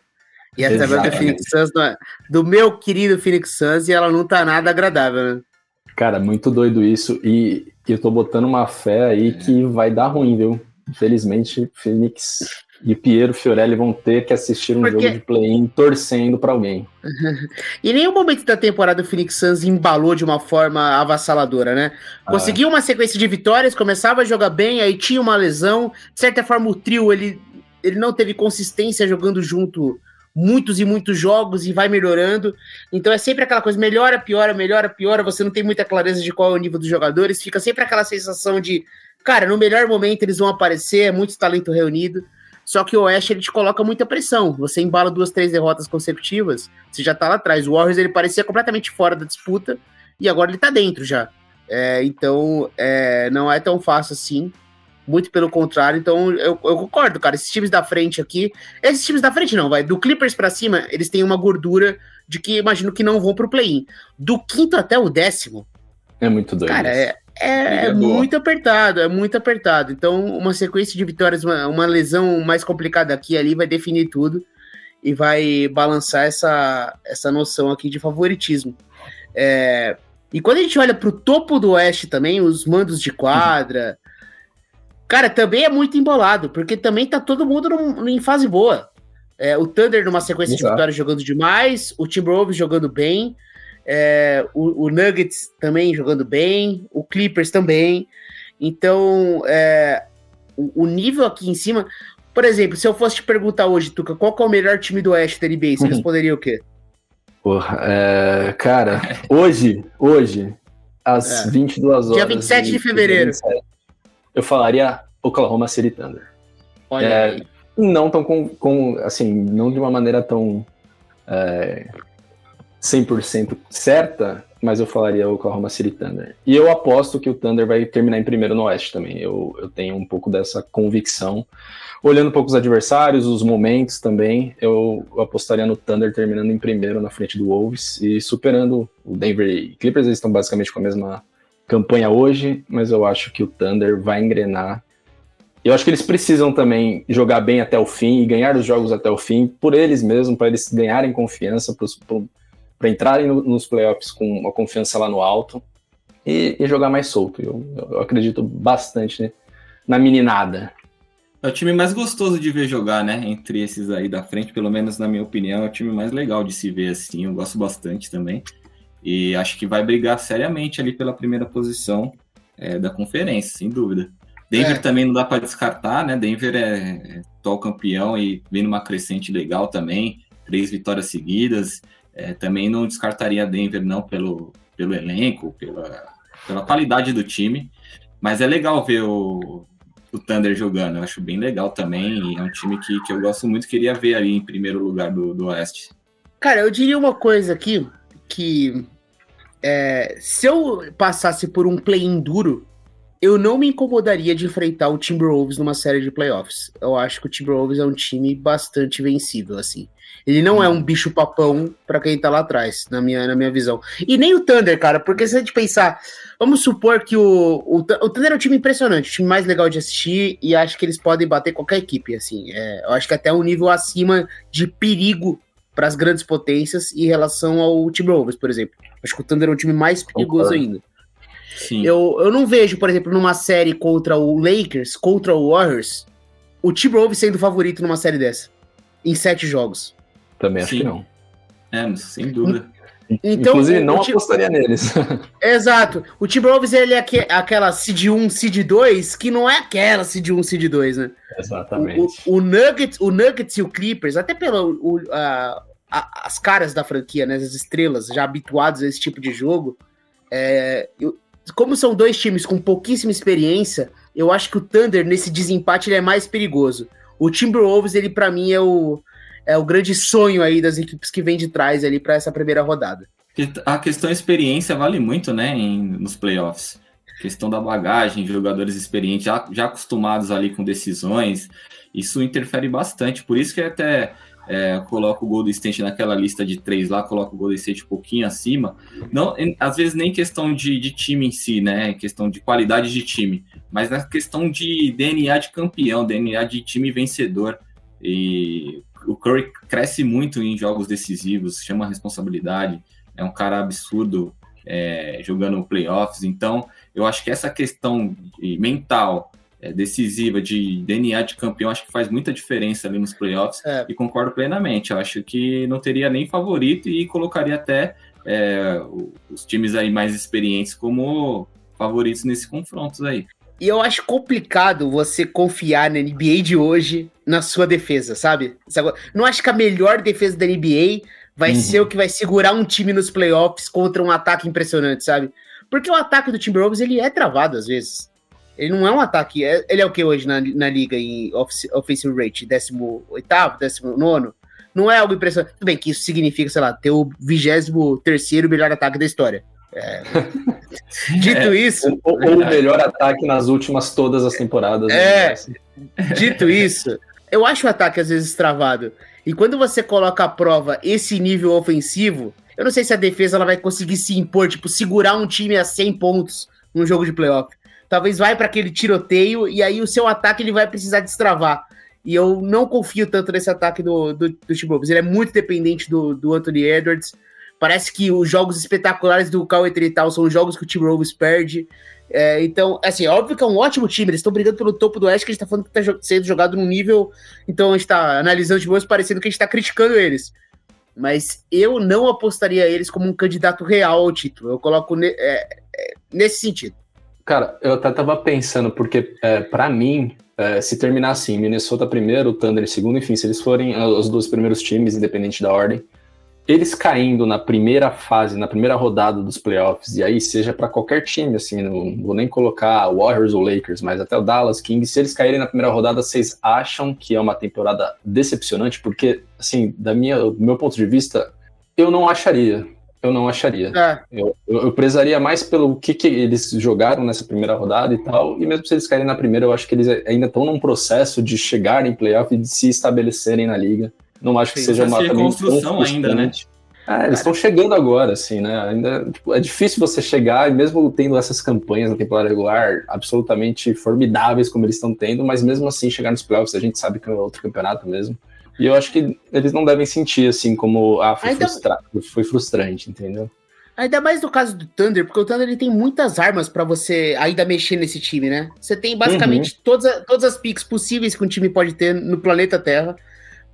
E a tabela do Phoenix Suns, é, do meu querido Phoenix Suns, e ela não tá nada agradável, né? Cara, muito doido isso. E eu tô botando uma fé aí é. que vai dar ruim, viu? Infelizmente, Phoenix e Piero Fiorelli vão ter que assistir um Porque... jogo de play-in torcendo para alguém. [laughs] em nenhum momento da temporada o Phoenix Suns embalou de uma forma avassaladora, né? Ah. Conseguiu uma sequência de vitórias, começava a jogar bem, aí tinha uma lesão. De certa forma, o trio ele ele não teve consistência jogando junto muitos e muitos jogos e vai melhorando. Então é sempre aquela coisa, melhora, piora, melhora, piora. Você não tem muita clareza de qual é o nível dos jogadores. Fica sempre aquela sensação de, cara, no melhor momento eles vão aparecer, é muito talento reunido. Só que o Oeste ele te coloca muita pressão. Você embala duas, três derrotas consecutivas, você já tá lá atrás. O Warriors ele parecia completamente fora da disputa e agora ele tá dentro já. É, então é, não é tão fácil assim. Muito pelo contrário, então eu, eu, concordo, cara. Esses times da frente aqui, esses times da frente não, vai. Do Clippers para cima, eles têm uma gordura de que imagino que não vão pro play-in. Do quinto até o décimo. É muito doido. Cara, é, é, é muito apertado, é muito apertado. Então, uma sequência de vitórias, uma, uma lesão mais complicada aqui e ali vai definir tudo e vai balançar essa, essa noção aqui de favoritismo. É, e quando a gente olha para o topo do Oeste também, os mandos de quadra, Cara, também é muito embolado, porque também tá todo mundo num, em fase boa. É, o Thunder numa sequência Exato. de vitórias jogando demais, o Timberwolves jogando bem, é, o, o, Nuggets também jogando bem, o Clippers também. Então, é, o, o, nível aqui em cima. Por exemplo, se eu fosse te perguntar hoje, Tuca, qual é o melhor time do Oeste da NBA, você uhum. [laughs] responderia o quê? Porra, é, cara, hoje, hoje, às é. 22 horas. Dia 27 de fevereiro. 27, eu falaria Oklahoma City Thunder. Olha é, não tão com, com, assim, não de uma maneira tão é, 100% certa, mas eu falaria Oklahoma City Thunder. E eu aposto que o Thunder vai terminar em primeiro no Oeste também. Eu, eu tenho um pouco dessa convicção. Olhando um pouco os adversários, os momentos também, eu, apostaria no Thunder terminando em primeiro na frente do Wolves e superando o Denver Clippers. Eles estão basicamente com a mesma campanha hoje, mas eu acho que o Thunder vai engrenar. Eu acho que eles precisam também jogar bem até o fim e ganhar os jogos até o fim, por eles mesmos, para eles ganharem confiança, para entrarem no, nos playoffs com uma confiança lá no alto e, e jogar mais solto. Eu, eu, acredito bastante né, na meninada. É o time mais gostoso de ver jogar, né? Entre esses aí da frente, pelo menos na minha opinião, é o time mais legal de se ver assim. Eu gosto bastante também. E acho que vai brigar seriamente ali pela primeira posição é, da conferência, sem dúvida. Denver é. também não dá para descartar, né? Denver é, é atual campeão e vem numa crescente legal também, três vitórias seguidas. É, também não descartaria Denver não pelo, pelo elenco, pela, pela qualidade do time. Mas é legal ver o, o Thunder jogando. Eu acho bem legal também. é um time que, que eu gosto muito, queria ver ali em primeiro lugar do, do Oeste. Cara, eu diria uma coisa aqui que é, se eu passasse por um play-in duro, eu não me incomodaria de enfrentar o Timberwolves numa série de playoffs. Eu acho que o Timberwolves é um time bastante vencível, assim. Ele não é um bicho papão para quem tá lá atrás, na minha, na minha visão. E nem o Thunder, cara, porque se a gente pensar, vamos supor que o, o, o Thunder é um time impressionante, o time mais legal de assistir, e acho que eles podem bater qualquer equipe, assim. É, eu acho que até um nível acima de perigo para as grandes potências em relação ao Timberwolves, por exemplo. Acho que o Thunder é um time mais perigoso ainda. Sim. Eu, eu não vejo, por exemplo, numa série contra o Lakers, contra o Warriors, o Timberwolves sendo favorito numa série dessa. Em sete jogos. Também acho Sim. que não. É, sem dúvida. Então, Inclusive, não apostaria neles. [laughs] Exato. O Timberwolves ele é aquela Seed 1, Seed 2, que não é aquela Seed 1, Seed 2, né? Exatamente. O, o, o, Nuggets, o Nuggets e o Clippers, até pelo o, a, a, as caras da franquia, né? As estrelas, já habituados a esse tipo de jogo. É, eu, como são dois times com pouquíssima experiência, eu acho que o Thunder, nesse desempate, ele é mais perigoso. O Timberwolves, ele para mim é o, é o grande sonho aí das equipes que vem de trás ali para essa primeira rodada. A questão experiência vale muito, né, em, nos playoffs. Questão da bagagem, jogadores experientes, já, já acostumados ali com decisões, isso interfere bastante. Por isso que até é, coloco o Golden State naquela lista de três lá, coloco o Golden State um pouquinho acima. Não, às vezes nem questão de, de time em si, né? Questão de qualidade de time, mas na questão de DNA de campeão, DNA de time vencedor. E o Curry cresce muito em jogos decisivos, chama responsabilidade, é um cara absurdo é, jogando playoffs. Então, eu acho que essa questão mental decisiva de DNA de campeão acho que faz muita diferença ali nos playoffs é. e concordo plenamente. Eu acho que não teria nem favorito e colocaria até é, os times aí mais experientes como favoritos nesse confrontos aí. E eu acho complicado você confiar na NBA de hoje na sua defesa, sabe? Não acho que a melhor defesa da NBA vai uhum. ser o que vai segurar um time nos playoffs contra um ataque impressionante, sabe? Porque o ataque do Timberwolves, ele é travado às vezes. Ele não é um ataque. É, ele é o que hoje na, na liga em offensive rate? 18, 19? Não é algo impressionante. Tudo bem que isso significa, sei lá, ter o 23 melhor ataque da história. É. [laughs] Dito é, isso. Ou, ou, o melhor ataque nas últimas todas as temporadas. É. Né? Dito isso, eu acho o ataque às vezes travado. E quando você coloca à prova esse nível ofensivo, eu não sei se a defesa ela vai conseguir se impor, tipo, segurar um time a 100 pontos num jogo de playoff. Talvez vai para aquele tiroteio e aí o seu ataque ele vai precisar destravar. E eu não confio tanto nesse ataque do, do, do Timberwolves. Ele é muito dependente do, do Anthony Edwards. Parece que os jogos espetaculares do Cauê Trital são os jogos que o Timberwolves perde. É, então, assim, óbvio que é um ótimo time. Eles estão brigando pelo topo do Oeste, que a gente tá falando que tá sendo jogado num nível. Então a gente tá analisando os Timberwolves parecendo que a gente tá criticando eles. Mas eu não apostaria eles como um candidato real ao título. Eu coloco ne é, é, nesse sentido. Cara, eu até tava pensando, porque é, para mim, é, se terminar assim, Minnesota primeiro, Thunder segundo, enfim, se eles forem os dois primeiros times, independente da ordem, eles caindo na primeira fase, na primeira rodada dos playoffs, e aí seja para qualquer time, assim, não vou nem colocar Warriors ou Lakers, mas até o Dallas Kings, se eles caírem na primeira rodada, vocês acham que é uma temporada decepcionante? Porque, assim, da minha, do meu ponto de vista, eu não acharia. Eu não acharia. É. Eu, eu, eu, prezaria mais pelo que, que eles jogaram nessa primeira rodada e tal, e mesmo se eles caírem na primeira, eu acho que eles ainda estão num processo de chegar em playoff e de se estabelecerem na liga. Não acho que Sim, seja uma construção ainda, né? É, eles estão chegando agora, assim, né? Ainda tipo, é difícil você chegar, mesmo tendo essas campanhas na temporada regular absolutamente formidáveis como eles estão tendo, mas mesmo assim chegar nos playoffs, a gente sabe que é outro campeonato mesmo. E eu acho que eles não devem sentir assim como ah, foi, ainda... frustra... foi frustrante, entendeu? Ainda mais no caso do Thunder, porque o Thunder ele tem muitas armas para você ainda mexer nesse time, né? Você tem basicamente uhum. todas, todas as picks possíveis que um time pode ter no planeta Terra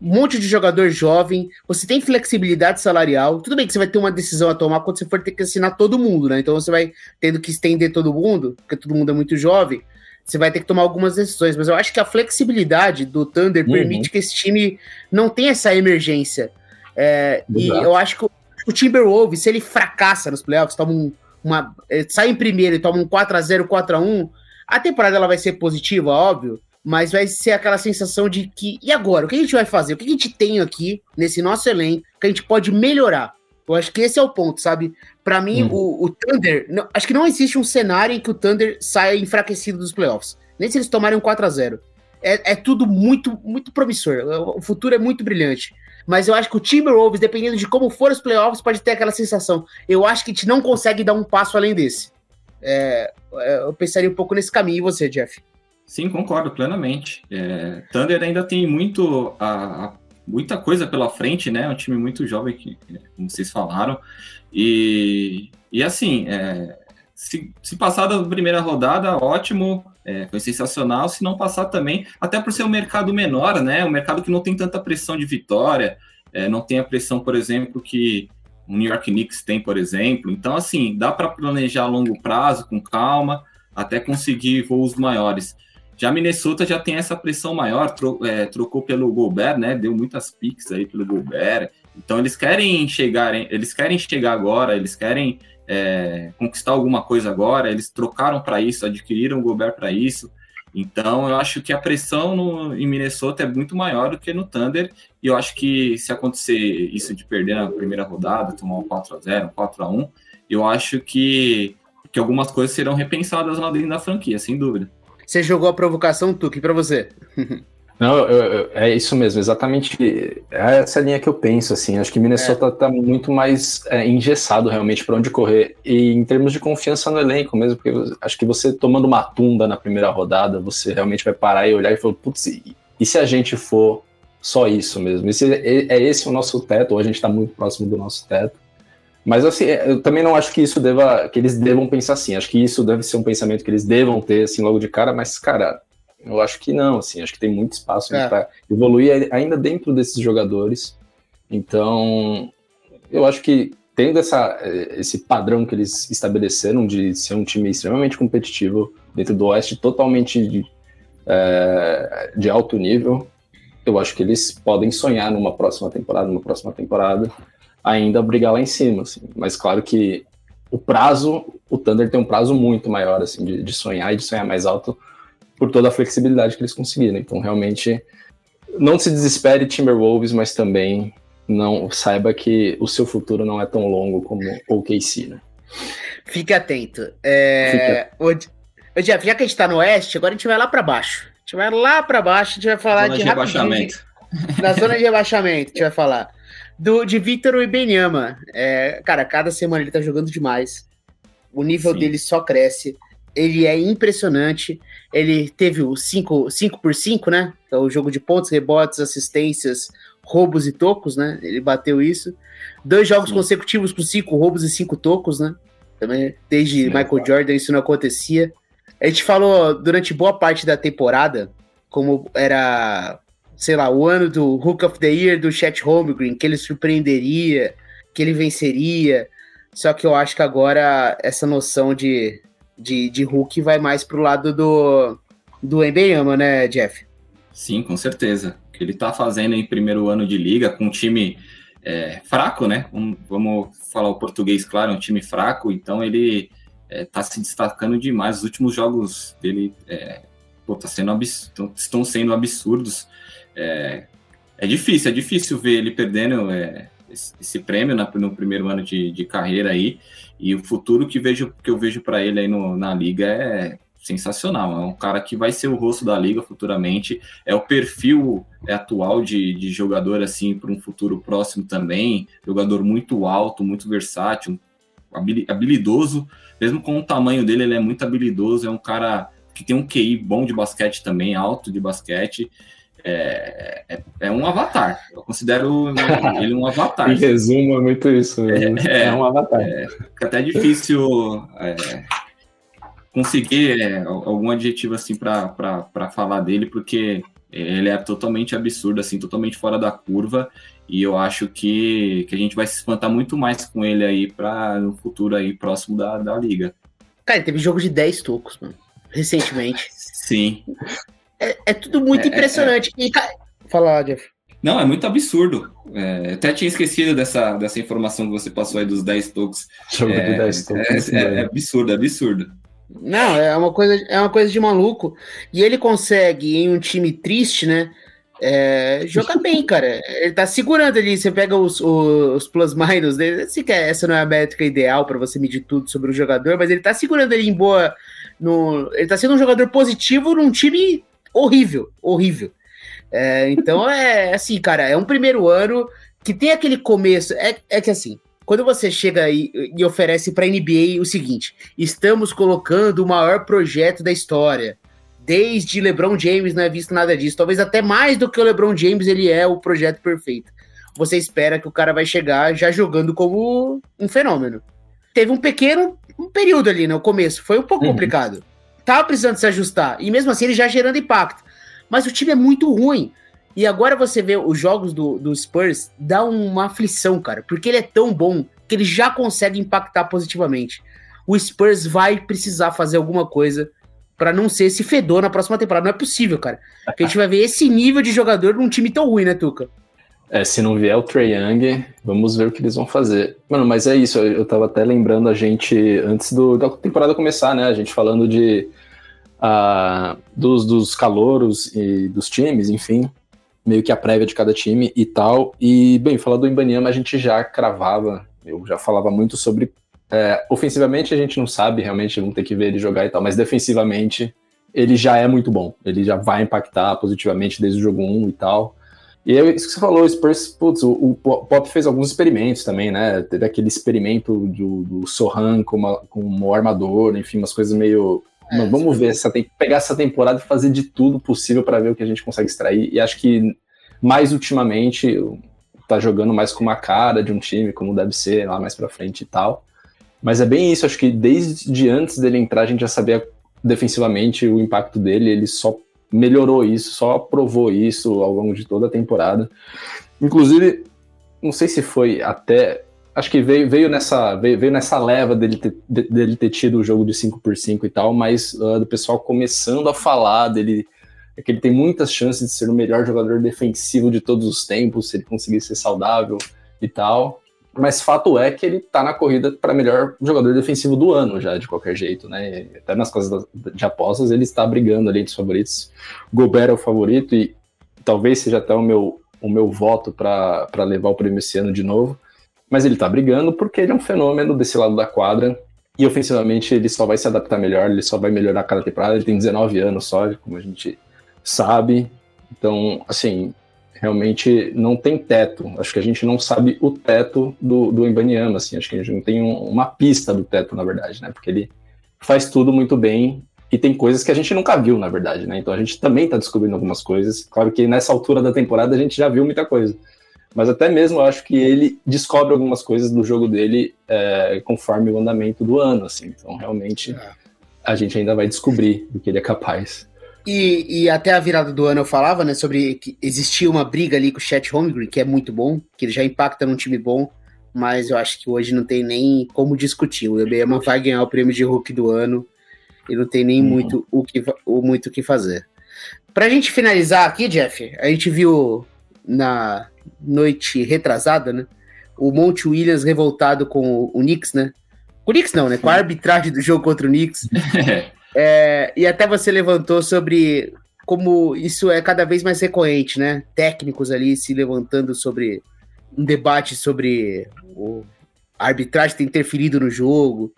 um monte de jogador jovem, você tem flexibilidade salarial. Tudo bem que você vai ter uma decisão a tomar quando você for ter que assinar todo mundo, né? Então você vai tendo que estender todo mundo, porque todo mundo é muito jovem. Você vai ter que tomar algumas decisões, mas eu acho que a flexibilidade do Thunder uhum. permite que esse time não tenha essa emergência. É, e eu acho que o, o Timberwolves, se ele fracassa nos playoffs, toma um, uma, é, sai em primeiro e toma um 4 a 0 4 a 1 a temporada ela vai ser positiva, óbvio, mas vai ser aquela sensação de que, e agora? O que a gente vai fazer? O que a gente tem aqui nesse nosso elenco que a gente pode melhorar? Eu acho que esse é o ponto, sabe? Para mim, uhum. o, o, Thunder, não, acho que não existe um cenário em que o Thunder saia enfraquecido dos playoffs. Nem se eles tomarem um 4 a 0 é, é tudo muito, muito promissor. O futuro é muito brilhante. Mas eu acho que o Timberwolves, dependendo de como for os playoffs, pode ter aquela sensação. Eu acho que a gente não consegue dar um passo além desse. É, é eu pensaria um pouco nesse caminho. E você, Jeff? Sim, concordo plenamente. É, Thunder ainda tem muito a, a, muita coisa pela frente, né? É um time muito jovem, que, como vocês falaram. E, e assim, é, se, se passar da primeira rodada, ótimo, é, foi sensacional. Se não passar também, até por ser um mercado menor, né? Um mercado que não tem tanta pressão de vitória, é, não tem a pressão, por exemplo, que o New York Knicks tem, por exemplo. Então, assim, dá para planejar a longo prazo, com calma, até conseguir voos maiores. Já Minnesota já tem essa pressão maior, tro, é, trocou pelo Gobert, né? Deu muitas picks aí pelo Gobert. Então eles querem chegar, eles querem chegar agora, eles querem é, conquistar alguma coisa agora. Eles trocaram para isso, adquiriram o Gobert para isso. Então eu acho que a pressão no, em Minnesota é muito maior do que no Thunder. E eu acho que se acontecer isso de perder na primeira rodada, tomar um 4 a 0, um 4 a 1, eu acho que que algumas coisas serão repensadas lá dentro da franquia, sem dúvida. Você jogou a provocação, Tuque, para você. [laughs] Não, eu, eu, é isso mesmo, exatamente é essa linha que eu penso, assim, acho que Minnesota é. tá muito mais é, engessado realmente para onde correr, e em termos de confiança no elenco mesmo, porque acho que você tomando uma tunda na primeira rodada, você realmente vai parar e olhar e falar, putz, e, e se a gente for só isso mesmo? E se é, é esse o nosso teto, ou a gente está muito próximo do nosso teto, mas assim, é, eu também não acho que isso deva, que eles devam pensar assim. Acho que isso deve ser um pensamento que eles devam ter assim logo de cara, mas cara, eu acho que não, assim, acho que tem muito espaço é. para evoluir ainda dentro desses jogadores. Então, eu acho que tendo essa, esse padrão que eles estabeleceram de ser um time extremamente competitivo dentro do Oeste, totalmente de, é, de alto nível, eu acho que eles podem sonhar numa próxima temporada, numa próxima temporada, ainda brigar lá em cima. Assim. Mas claro que o prazo, o Thunder tem um prazo muito maior assim, de, de sonhar e de sonhar mais alto por toda a flexibilidade que eles conseguiram. Então, realmente, não se desespere, Timberwolves, mas também não saiba que o seu futuro não é tão longo como o KC, né? Fique atento. É... Fique... O, Jeff, já que a gente tá no oeste, agora a gente vai lá para baixo. A gente vai lá para baixo, a gente vai falar zona de, de rebaixamento. Na zona de rebaixamento, a gente vai falar. Do, de Victor Ibenyama. É, cara, cada semana ele tá jogando demais. O nível Sim. dele só cresce. Ele é impressionante. Ele teve o 5 por 5, né? É o jogo de pontos, rebotes, assistências, roubos e tocos, né? Ele bateu isso. Dois jogos Sim. consecutivos com cinco roubos e cinco tocos, né? Também, desde Sim, Michael Jordan isso não acontecia. A gente falou durante boa parte da temporada como era, sei lá, o ano do Hook of the Year do Chet Holmgren, que ele surpreenderia, que ele venceria. Só que eu acho que agora essa noção de, de, de Hulk vai mais pro lado do, do Embeyama, né, Jeff? Sim, com certeza que ele está fazendo em primeiro ano de liga com um time é, fraco, né? Um, vamos falar o português, claro, um time fraco, então ele é, se destacando demais. Os últimos jogos dele é, pô, tá sendo estão sendo absurdos. É, é, difícil, é difícil ver ele perdendo é, esse, prêmio na, no primeiro ano de, de, carreira aí. E o futuro que, vejo, que eu vejo para ele aí no, na liga é sensacional. É um cara que vai ser o rosto da liga futuramente. É o perfil atual de, de jogador assim para um futuro próximo também. Jogador muito alto, muito versátil, habilidoso. Mesmo com o tamanho dele, ele é muito habilidoso. É um cara que tem um QI bom de basquete também, alto de basquete. É, é, é, um avatar. Eu considero ele um avatar. [laughs] em resumo, é muito isso. É, é, um avatar. É, até difícil é, conseguir é, algum adjetivo assim para falar dele, porque ele é totalmente absurdo, assim, totalmente fora da curva, e eu acho que, que a gente vai se espantar muito mais com ele aí para no futuro aí próximo da, da liga. Cara, teve jogo de 10 tocos, mano, recentemente. Sim. É, é tudo muito é, é impressionante. É, e, Fala, Jeff. Não, é muito absurdo. É, até tinha esquecido dessa, dessa informação que você passou aí dos 10 tocos. Jogo de 10 tocos. É, é, absurdo, absurdo. Não, é uma coisa, é uma coisa de maluco. E ele consegue, em um time triste, né? É, jogar [laughs] bem, cara. Ele tá segurando ali. Você pega os, os, plus-minus dele. Se quer, essa não é a métrica ideal para você medir tudo sobre o jogador, mas ele tá segurando ali em boa. No, ele tá sendo um jogador positivo num time horrível, horrível. É, então é assim, cara, é um primeiro ano que tem aquele começo. É, é que assim, quando você chega e, e oferece para a NBA o seguinte: estamos colocando o maior projeto da história. Desde LeBron James não é visto nada disso. Talvez até mais do que o LeBron James, ele é o projeto perfeito. Você espera que o cara vai chegar já jogando como um fenômeno. Teve um pequeno um período ali no começo, foi um pouco uhum. complicado. Tava precisando se ajustar. E mesmo assim ele já gerando impacto. Mas o time é muito ruim. E agora você vê os jogos do, do Spurs, dá uma aflição, cara, porque ele é tão bom que ele já consegue impactar positivamente. O Spurs vai precisar fazer alguma coisa para não ser esse fedor na próxima temporada. Não é possível, cara. Que a gente vai ver esse nível de jogador num time tão ruim, né, Tuca? É, se não vier o Trey Young, vamos ver o que eles vão fazer. Mano, mas é isso, eu tava até lembrando a gente, antes do, da temporada começar, né, a gente falando de uh, dos, dos calouros e dos times, enfim, meio que a prévia de cada time e tal. E, bem, falando do Ibaniama, a gente já cravava, eu já falava muito sobre. É, ofensivamente a gente não sabe, realmente vamos ter que ver ele jogar e tal, mas defensivamente ele já é muito bom. Ele já vai impactar positivamente desde o jogo 1 e tal. E é isso que você falou, o Spurs, putz, o, o Pop fez alguns experimentos também, né? Teve aquele experimento do, do Sohan com, uma, com um armador, enfim, umas coisas meio é, vamos ver, essa, tem que pegar essa temporada e fazer de tudo possível para ver o que a gente consegue extrair. E acho que mais ultimamente tá jogando mais com uma cara de um time, como deve ser lá mais para frente e tal. Mas é bem isso, acho que desde antes dele entrar a gente já sabia defensivamente o impacto dele, ele só melhorou isso, só provou isso ao longo de toda a temporada. Inclusive, não sei se foi até acho que veio, veio, nessa, veio, veio nessa leva dele ter, dele ter tido o jogo de 5 por 5 e tal, mas uh, do pessoal começando a falar dele, é que ele tem muitas chances de ser o melhor jogador defensivo de todos os tempos, se ele conseguir ser saudável e tal. Mas fato é que ele tá na corrida para melhor jogador defensivo do ano já, de qualquer jeito, né? Até nas coisas de apostas ele está brigando ali entre os favoritos. Gobert é o favorito e talvez seja até o meu, o meu voto para levar o prêmio esse ano de novo. Mas ele tá brigando porque ele é um fenômeno desse lado da quadra. E ofensivamente ele só vai se adaptar melhor, ele só vai melhorar cada temporada. Ele tem 19 anos só, como a gente sabe. Então, assim, realmente não tem teto. Acho que a gente não sabe o teto do, do Embanyama, assim. Acho que a gente não tem um, uma pista do teto, na verdade, né? Porque ele faz tudo muito bem e tem coisas que a gente nunca viu, na verdade, né? Então a gente também está descobrindo algumas coisas. Claro que nessa altura da temporada a gente já viu muita coisa. Mas até mesmo eu acho que ele descobre algumas coisas do jogo dele é, conforme o andamento do ano, assim. Então realmente é. a gente ainda vai descobrir do que ele é capaz. E, e, até a virada do ano eu falava, né, sobre que existia uma briga ali com o Chet Holmgren, que é muito bom, que ele já impacta num time bom, mas eu acho que hoje não tem nem como discutir. O Ebema vai ganhar o prêmio de Hulk do ano e não tem nem hum. muito o que o muito o que fazer. Pra gente finalizar aqui, Jeff, a gente viu na noite retrasada, né, o Monte Williams revoltado com o Knicks, né? Com o Knicks não, né? Com a arbitragem do jogo contra o Knicks. [laughs] É, e até você levantou sobre como isso é cada vez mais recorrente, né? Técnicos ali se levantando sobre um debate sobre o, a arbitragem ter interferido no jogo.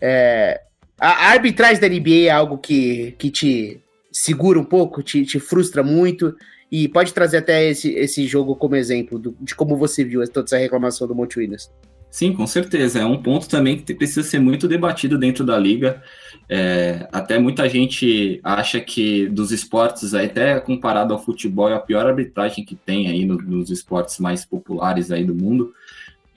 É, a, a, arbitragem da NBA é algo que, que te segura um pouco, te, te frustra muito, e pode trazer até esse, esse jogo como exemplo do, de como você viu toda essa reclamação do Monte Williams. Sim, com certeza. É um ponto também que precisa ser muito debatido dentro da liga. É, até muita gente acha que dos esportes, até comparado ao futebol, é a pior arbitragem que tem aí no, nos esportes mais populares aí do mundo.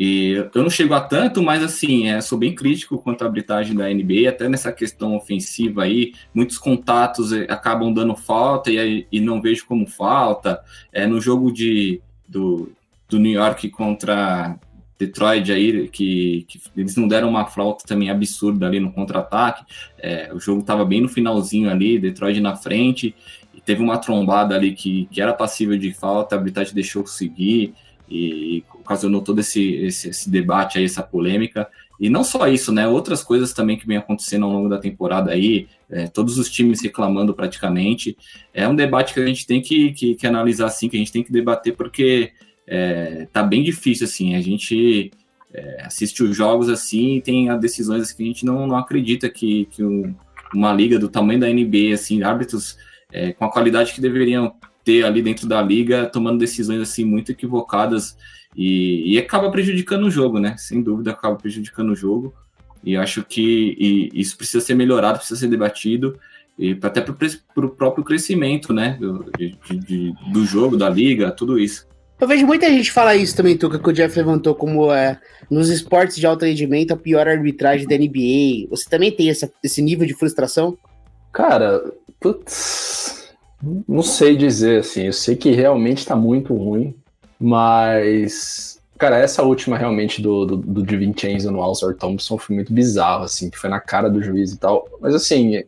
E eu não chego a tanto, mas assim, é, sou bem crítico quanto à arbitragem da NBA, até nessa questão ofensiva aí, muitos contatos é, acabam dando falta e, e não vejo como falta. É, no jogo de, do, do New York contra Detroit aí, que, que, eles não deram uma flauta também absurda ali no contra-ataque. É, o jogo estava bem no finalzinho ali, Detroit na frente, e teve uma trombada ali que, que era passível de falta, a arbitragem deixou seguir e, ocasionou todo esse, esse, esse, debate aí, essa polêmica. E não só isso, né? Outras coisas também que vem acontecendo ao longo da temporada aí, é, todos os times reclamando praticamente. É um debate que a gente tem que, que, que analisar assim, que a gente tem que debater, porque é, tá bem difícil, assim, a gente é, assiste os jogos assim e tem decisões assim, que a gente não, não acredita que, que um, uma liga do tamanho da NBA, assim, árbitros é, com a qualidade que deveriam ter ali dentro da liga, tomando decisões assim muito equivocadas e, e acaba prejudicando o jogo, né? Sem dúvida acaba prejudicando o jogo. E acho que e isso precisa ser melhorado, precisa ser debatido, e até para o próprio crescimento, né? Do, de, de, do jogo, da liga, tudo isso. Eu vejo muita gente falar isso também, Tuca, que o Jeff levantou como é, nos esportes de alto rendimento a pior arbitragem da NBA. Você também tem essa, esse nível de frustração? Cara, putz, não sei dizer assim. Eu sei que realmente tá muito ruim, mas Cara, essa última realmente do, do, do de Vincenzo no Alzar Thompson foi muito bizarro, assim, que foi na cara do juiz e tal. Mas assim, é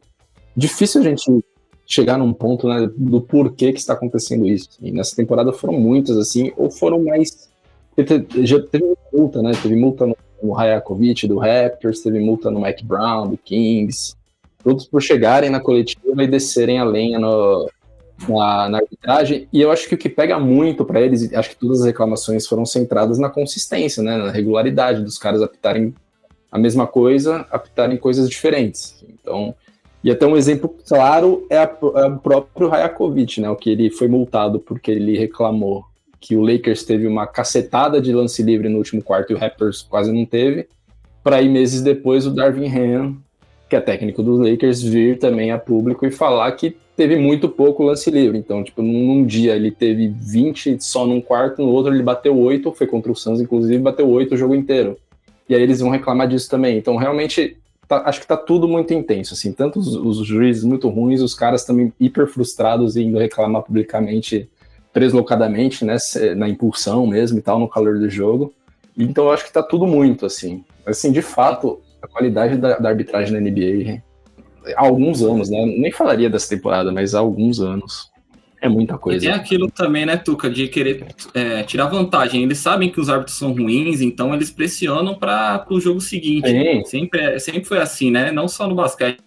difícil a gente chegar num ponto né, do porquê que está acontecendo isso. E nessa temporada foram muitas, assim, ou foram mais. Já teve multa, né? Teve multa no, no Hayakovic do Raptors, teve multa no Mike Brown, do Kings, todos por chegarem na coletiva e descerem a lenha no, na, na, arbitragem. E eu acho que o que pega muito para eles, acho que todas as reclamações foram centradas na consistência, né? Na regularidade dos caras apitarem a mesma coisa, apitarem coisas diferentes. Então, e até um exemplo claro é, é o próprio Rajakovic, né? O que ele foi multado porque ele reclamou que o Lakers teve uma cacetada de lance livre no último quarto e o Raptors quase não teve. Para aí meses depois o Darvin Ham, que é técnico dos Lakers, vir também a público e falar que teve muito pouco lance livre. Então, tipo, num, dia ele teve 20 só num quarto, no outro ele bateu 8, foi contra o Suns, inclusive, bateu 8 o jogo inteiro. E aí eles vão reclamar disso também. Então, realmente, tá, acho que tá tudo muito intenso, assim, tanto os, os, juízes muito ruins, os caras também hiper frustrados e indo reclamar publicamente, deslocadamente, né, na impulsão mesmo e tal, no calor do jogo. Então eu acho que tá tudo muito, assim. Assim, de fato, a qualidade da, da arbitragem na NBA há alguns anos, né? Nem falaria dessa temporada, mas há alguns anos. É muita coisa. E tem aquilo também, né, Tuca, de querer é, tirar vantagem. Eles sabem que os árbitros são ruins, então eles pressionam para o jogo seguinte. Sim. Sempre, é, sempre foi assim, né? Não só no basquete,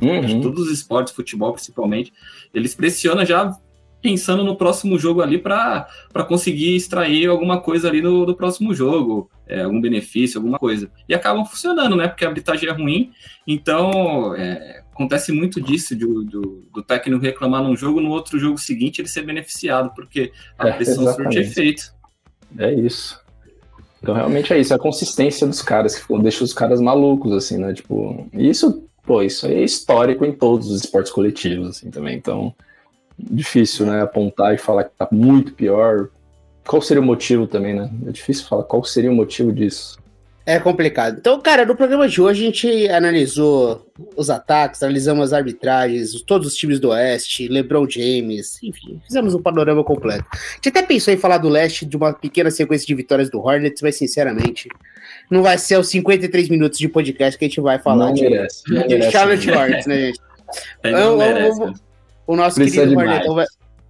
uhum. todos os esportes, futebol principalmente. Eles pressionam já pensando no próximo jogo ali para conseguir extrair alguma coisa ali do, do próximo jogo, é, algum benefício, alguma coisa. E acabam funcionando, né? Porque a arbitragem é ruim, então é, acontece muito disso, do, do, do, técnico reclamar num jogo, no outro jogo seguinte ele ser beneficiado, porque a é, pressão surte efeito. É isso. Então realmente é isso, é a consistência dos caras que deixa os caras malucos, assim, né? Tipo, isso, pô, isso aí é histórico em todos os esportes coletivos, assim, também. Então, difícil, né? Apontar e falar que tá muito pior. Qual seria o motivo também, né? É difícil falar qual seria o motivo disso. É complicado. Então, cara, no programa de hoje a gente analisou os ataques, analisamos as arbitragens, todos os times do Oeste, LeBron James, enfim, fizemos um panorama completo. A gente até pensou em falar do Leste de uma pequena sequência de vitórias do Hornets, mas sinceramente, não vai ser os 53 minutos de podcast que a gente vai falar não de, merece, não de merece. Charlotte Hornets, né, gente? [laughs] É, não eu, merece. Eu, o nosso Precisa querido Hornet vai,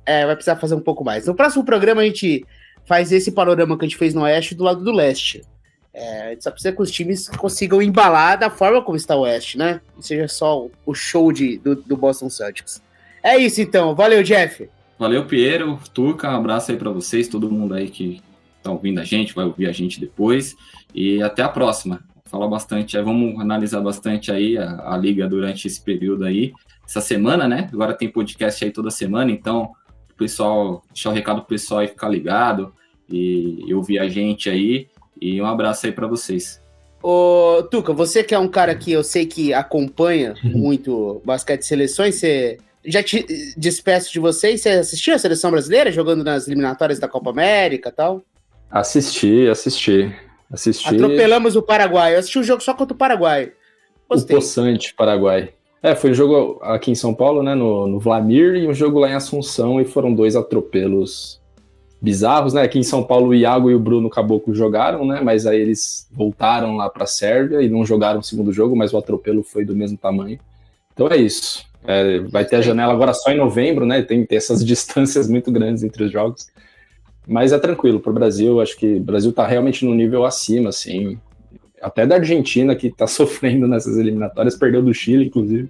é, vai precisar fazer um pouco mais. No próximo programa a gente faz esse panorama que a gente fez no Oeste do lado do Leste. É, a gente só precisa que os times consigam embalar da forma como está o Oeste, né? Não seja só o show de, do, do Boston Celtics. É isso então. Valeu, Jeff. Valeu, Piero, Turca. Um abraço aí para vocês, todo mundo aí que está ouvindo a gente, vai ouvir a gente depois. E até a próxima. Fala bastante, vamos analisar bastante aí a, a liga durante esse período aí essa semana, né? Agora tem podcast aí toda semana, então o pessoal, deixar o recado pro pessoal aí ficar ligado e, e ouvir a gente aí. E um abraço aí para vocês. Ô, Tuca, você que é um cara que eu sei que acompanha [laughs] muito basquete seleções, você já te despeço de vocês. Você assistiu a seleção brasileira jogando nas eliminatórias da Copa América e tal? Assisti, assisti. Assisti. Atropelamos o Paraguai. Eu assisti o um jogo só contra o Paraguai. Gostei. O Poçante, Paraguai. É, foi um jogo aqui em São Paulo, né, no, no Vlamir, e um jogo lá em Assunção, e foram dois atropelos bizarros, né? Aqui em São Paulo, o Iago e o Bruno Caboclo jogaram, né? Mas aí eles voltaram lá para a Sérvia e não jogaram o segundo jogo, mas o atropelo foi do mesmo tamanho. Então é isso. É, vai ter a janela agora só em novembro, né? Tem, tem essas [laughs] distâncias muito grandes entre os jogos. Mas é tranquilo para o Brasil. Acho que o Brasil está realmente no nível acima, assim até da Argentina, que tá [laughs] sofrendo nessas eliminatórias, perdeu do Chile, inclusive.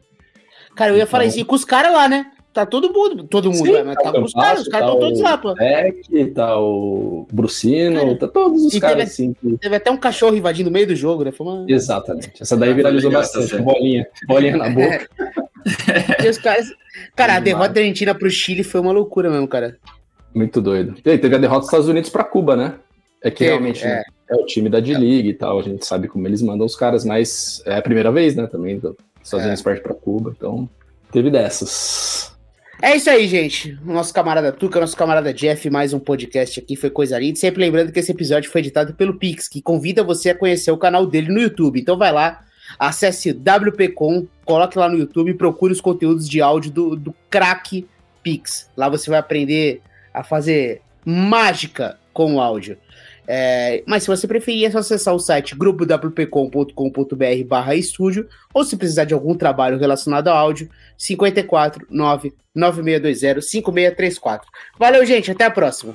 Cara, eu ia então... falar isso, e com os caras lá, né? Tá todo mundo, todo mundo, Sim, né? tá, tá com os caras, os caras estão tá todos lá, pô. Beck, tá o Brucino, cara, tá todos os caras, teve, assim. Que... Teve até um cachorro invadindo no meio do jogo, né? Foi uma... Exatamente. Essa daí viralizou bastante, bolinha, bolinha na boca. [laughs] e os caras... Cara, a derrota da Argentina pro Chile foi uma loucura mesmo, cara. Muito doido. E aí, teve a derrota dos Estados Unidos pra Cuba, né? É que realmente... É. Né? É o time da D-League e tal, a gente sabe como eles mandam os caras, mas é a primeira vez, né, também, dos Estados Unidos é. parte pra Cuba, então teve dessas. É isso aí, gente. Nosso camarada Tuca, nosso camarada Jeff, mais um podcast aqui, foi coisa linda. Sempre lembrando que esse episódio foi editado pelo Pix, que convida você a conhecer o canal dele no YouTube. Então vai lá, acesse WPcom, coloque lá no YouTube e procure os conteúdos de áudio do, do craque Pix. Lá você vai aprender a fazer mágica com o áudio. É, mas se você preferir, é só acessar o site grupowpcom.com.br barra estúdio, ou se precisar de algum trabalho relacionado ao áudio, 54 9 9620 5634. Valeu, gente, até a próxima!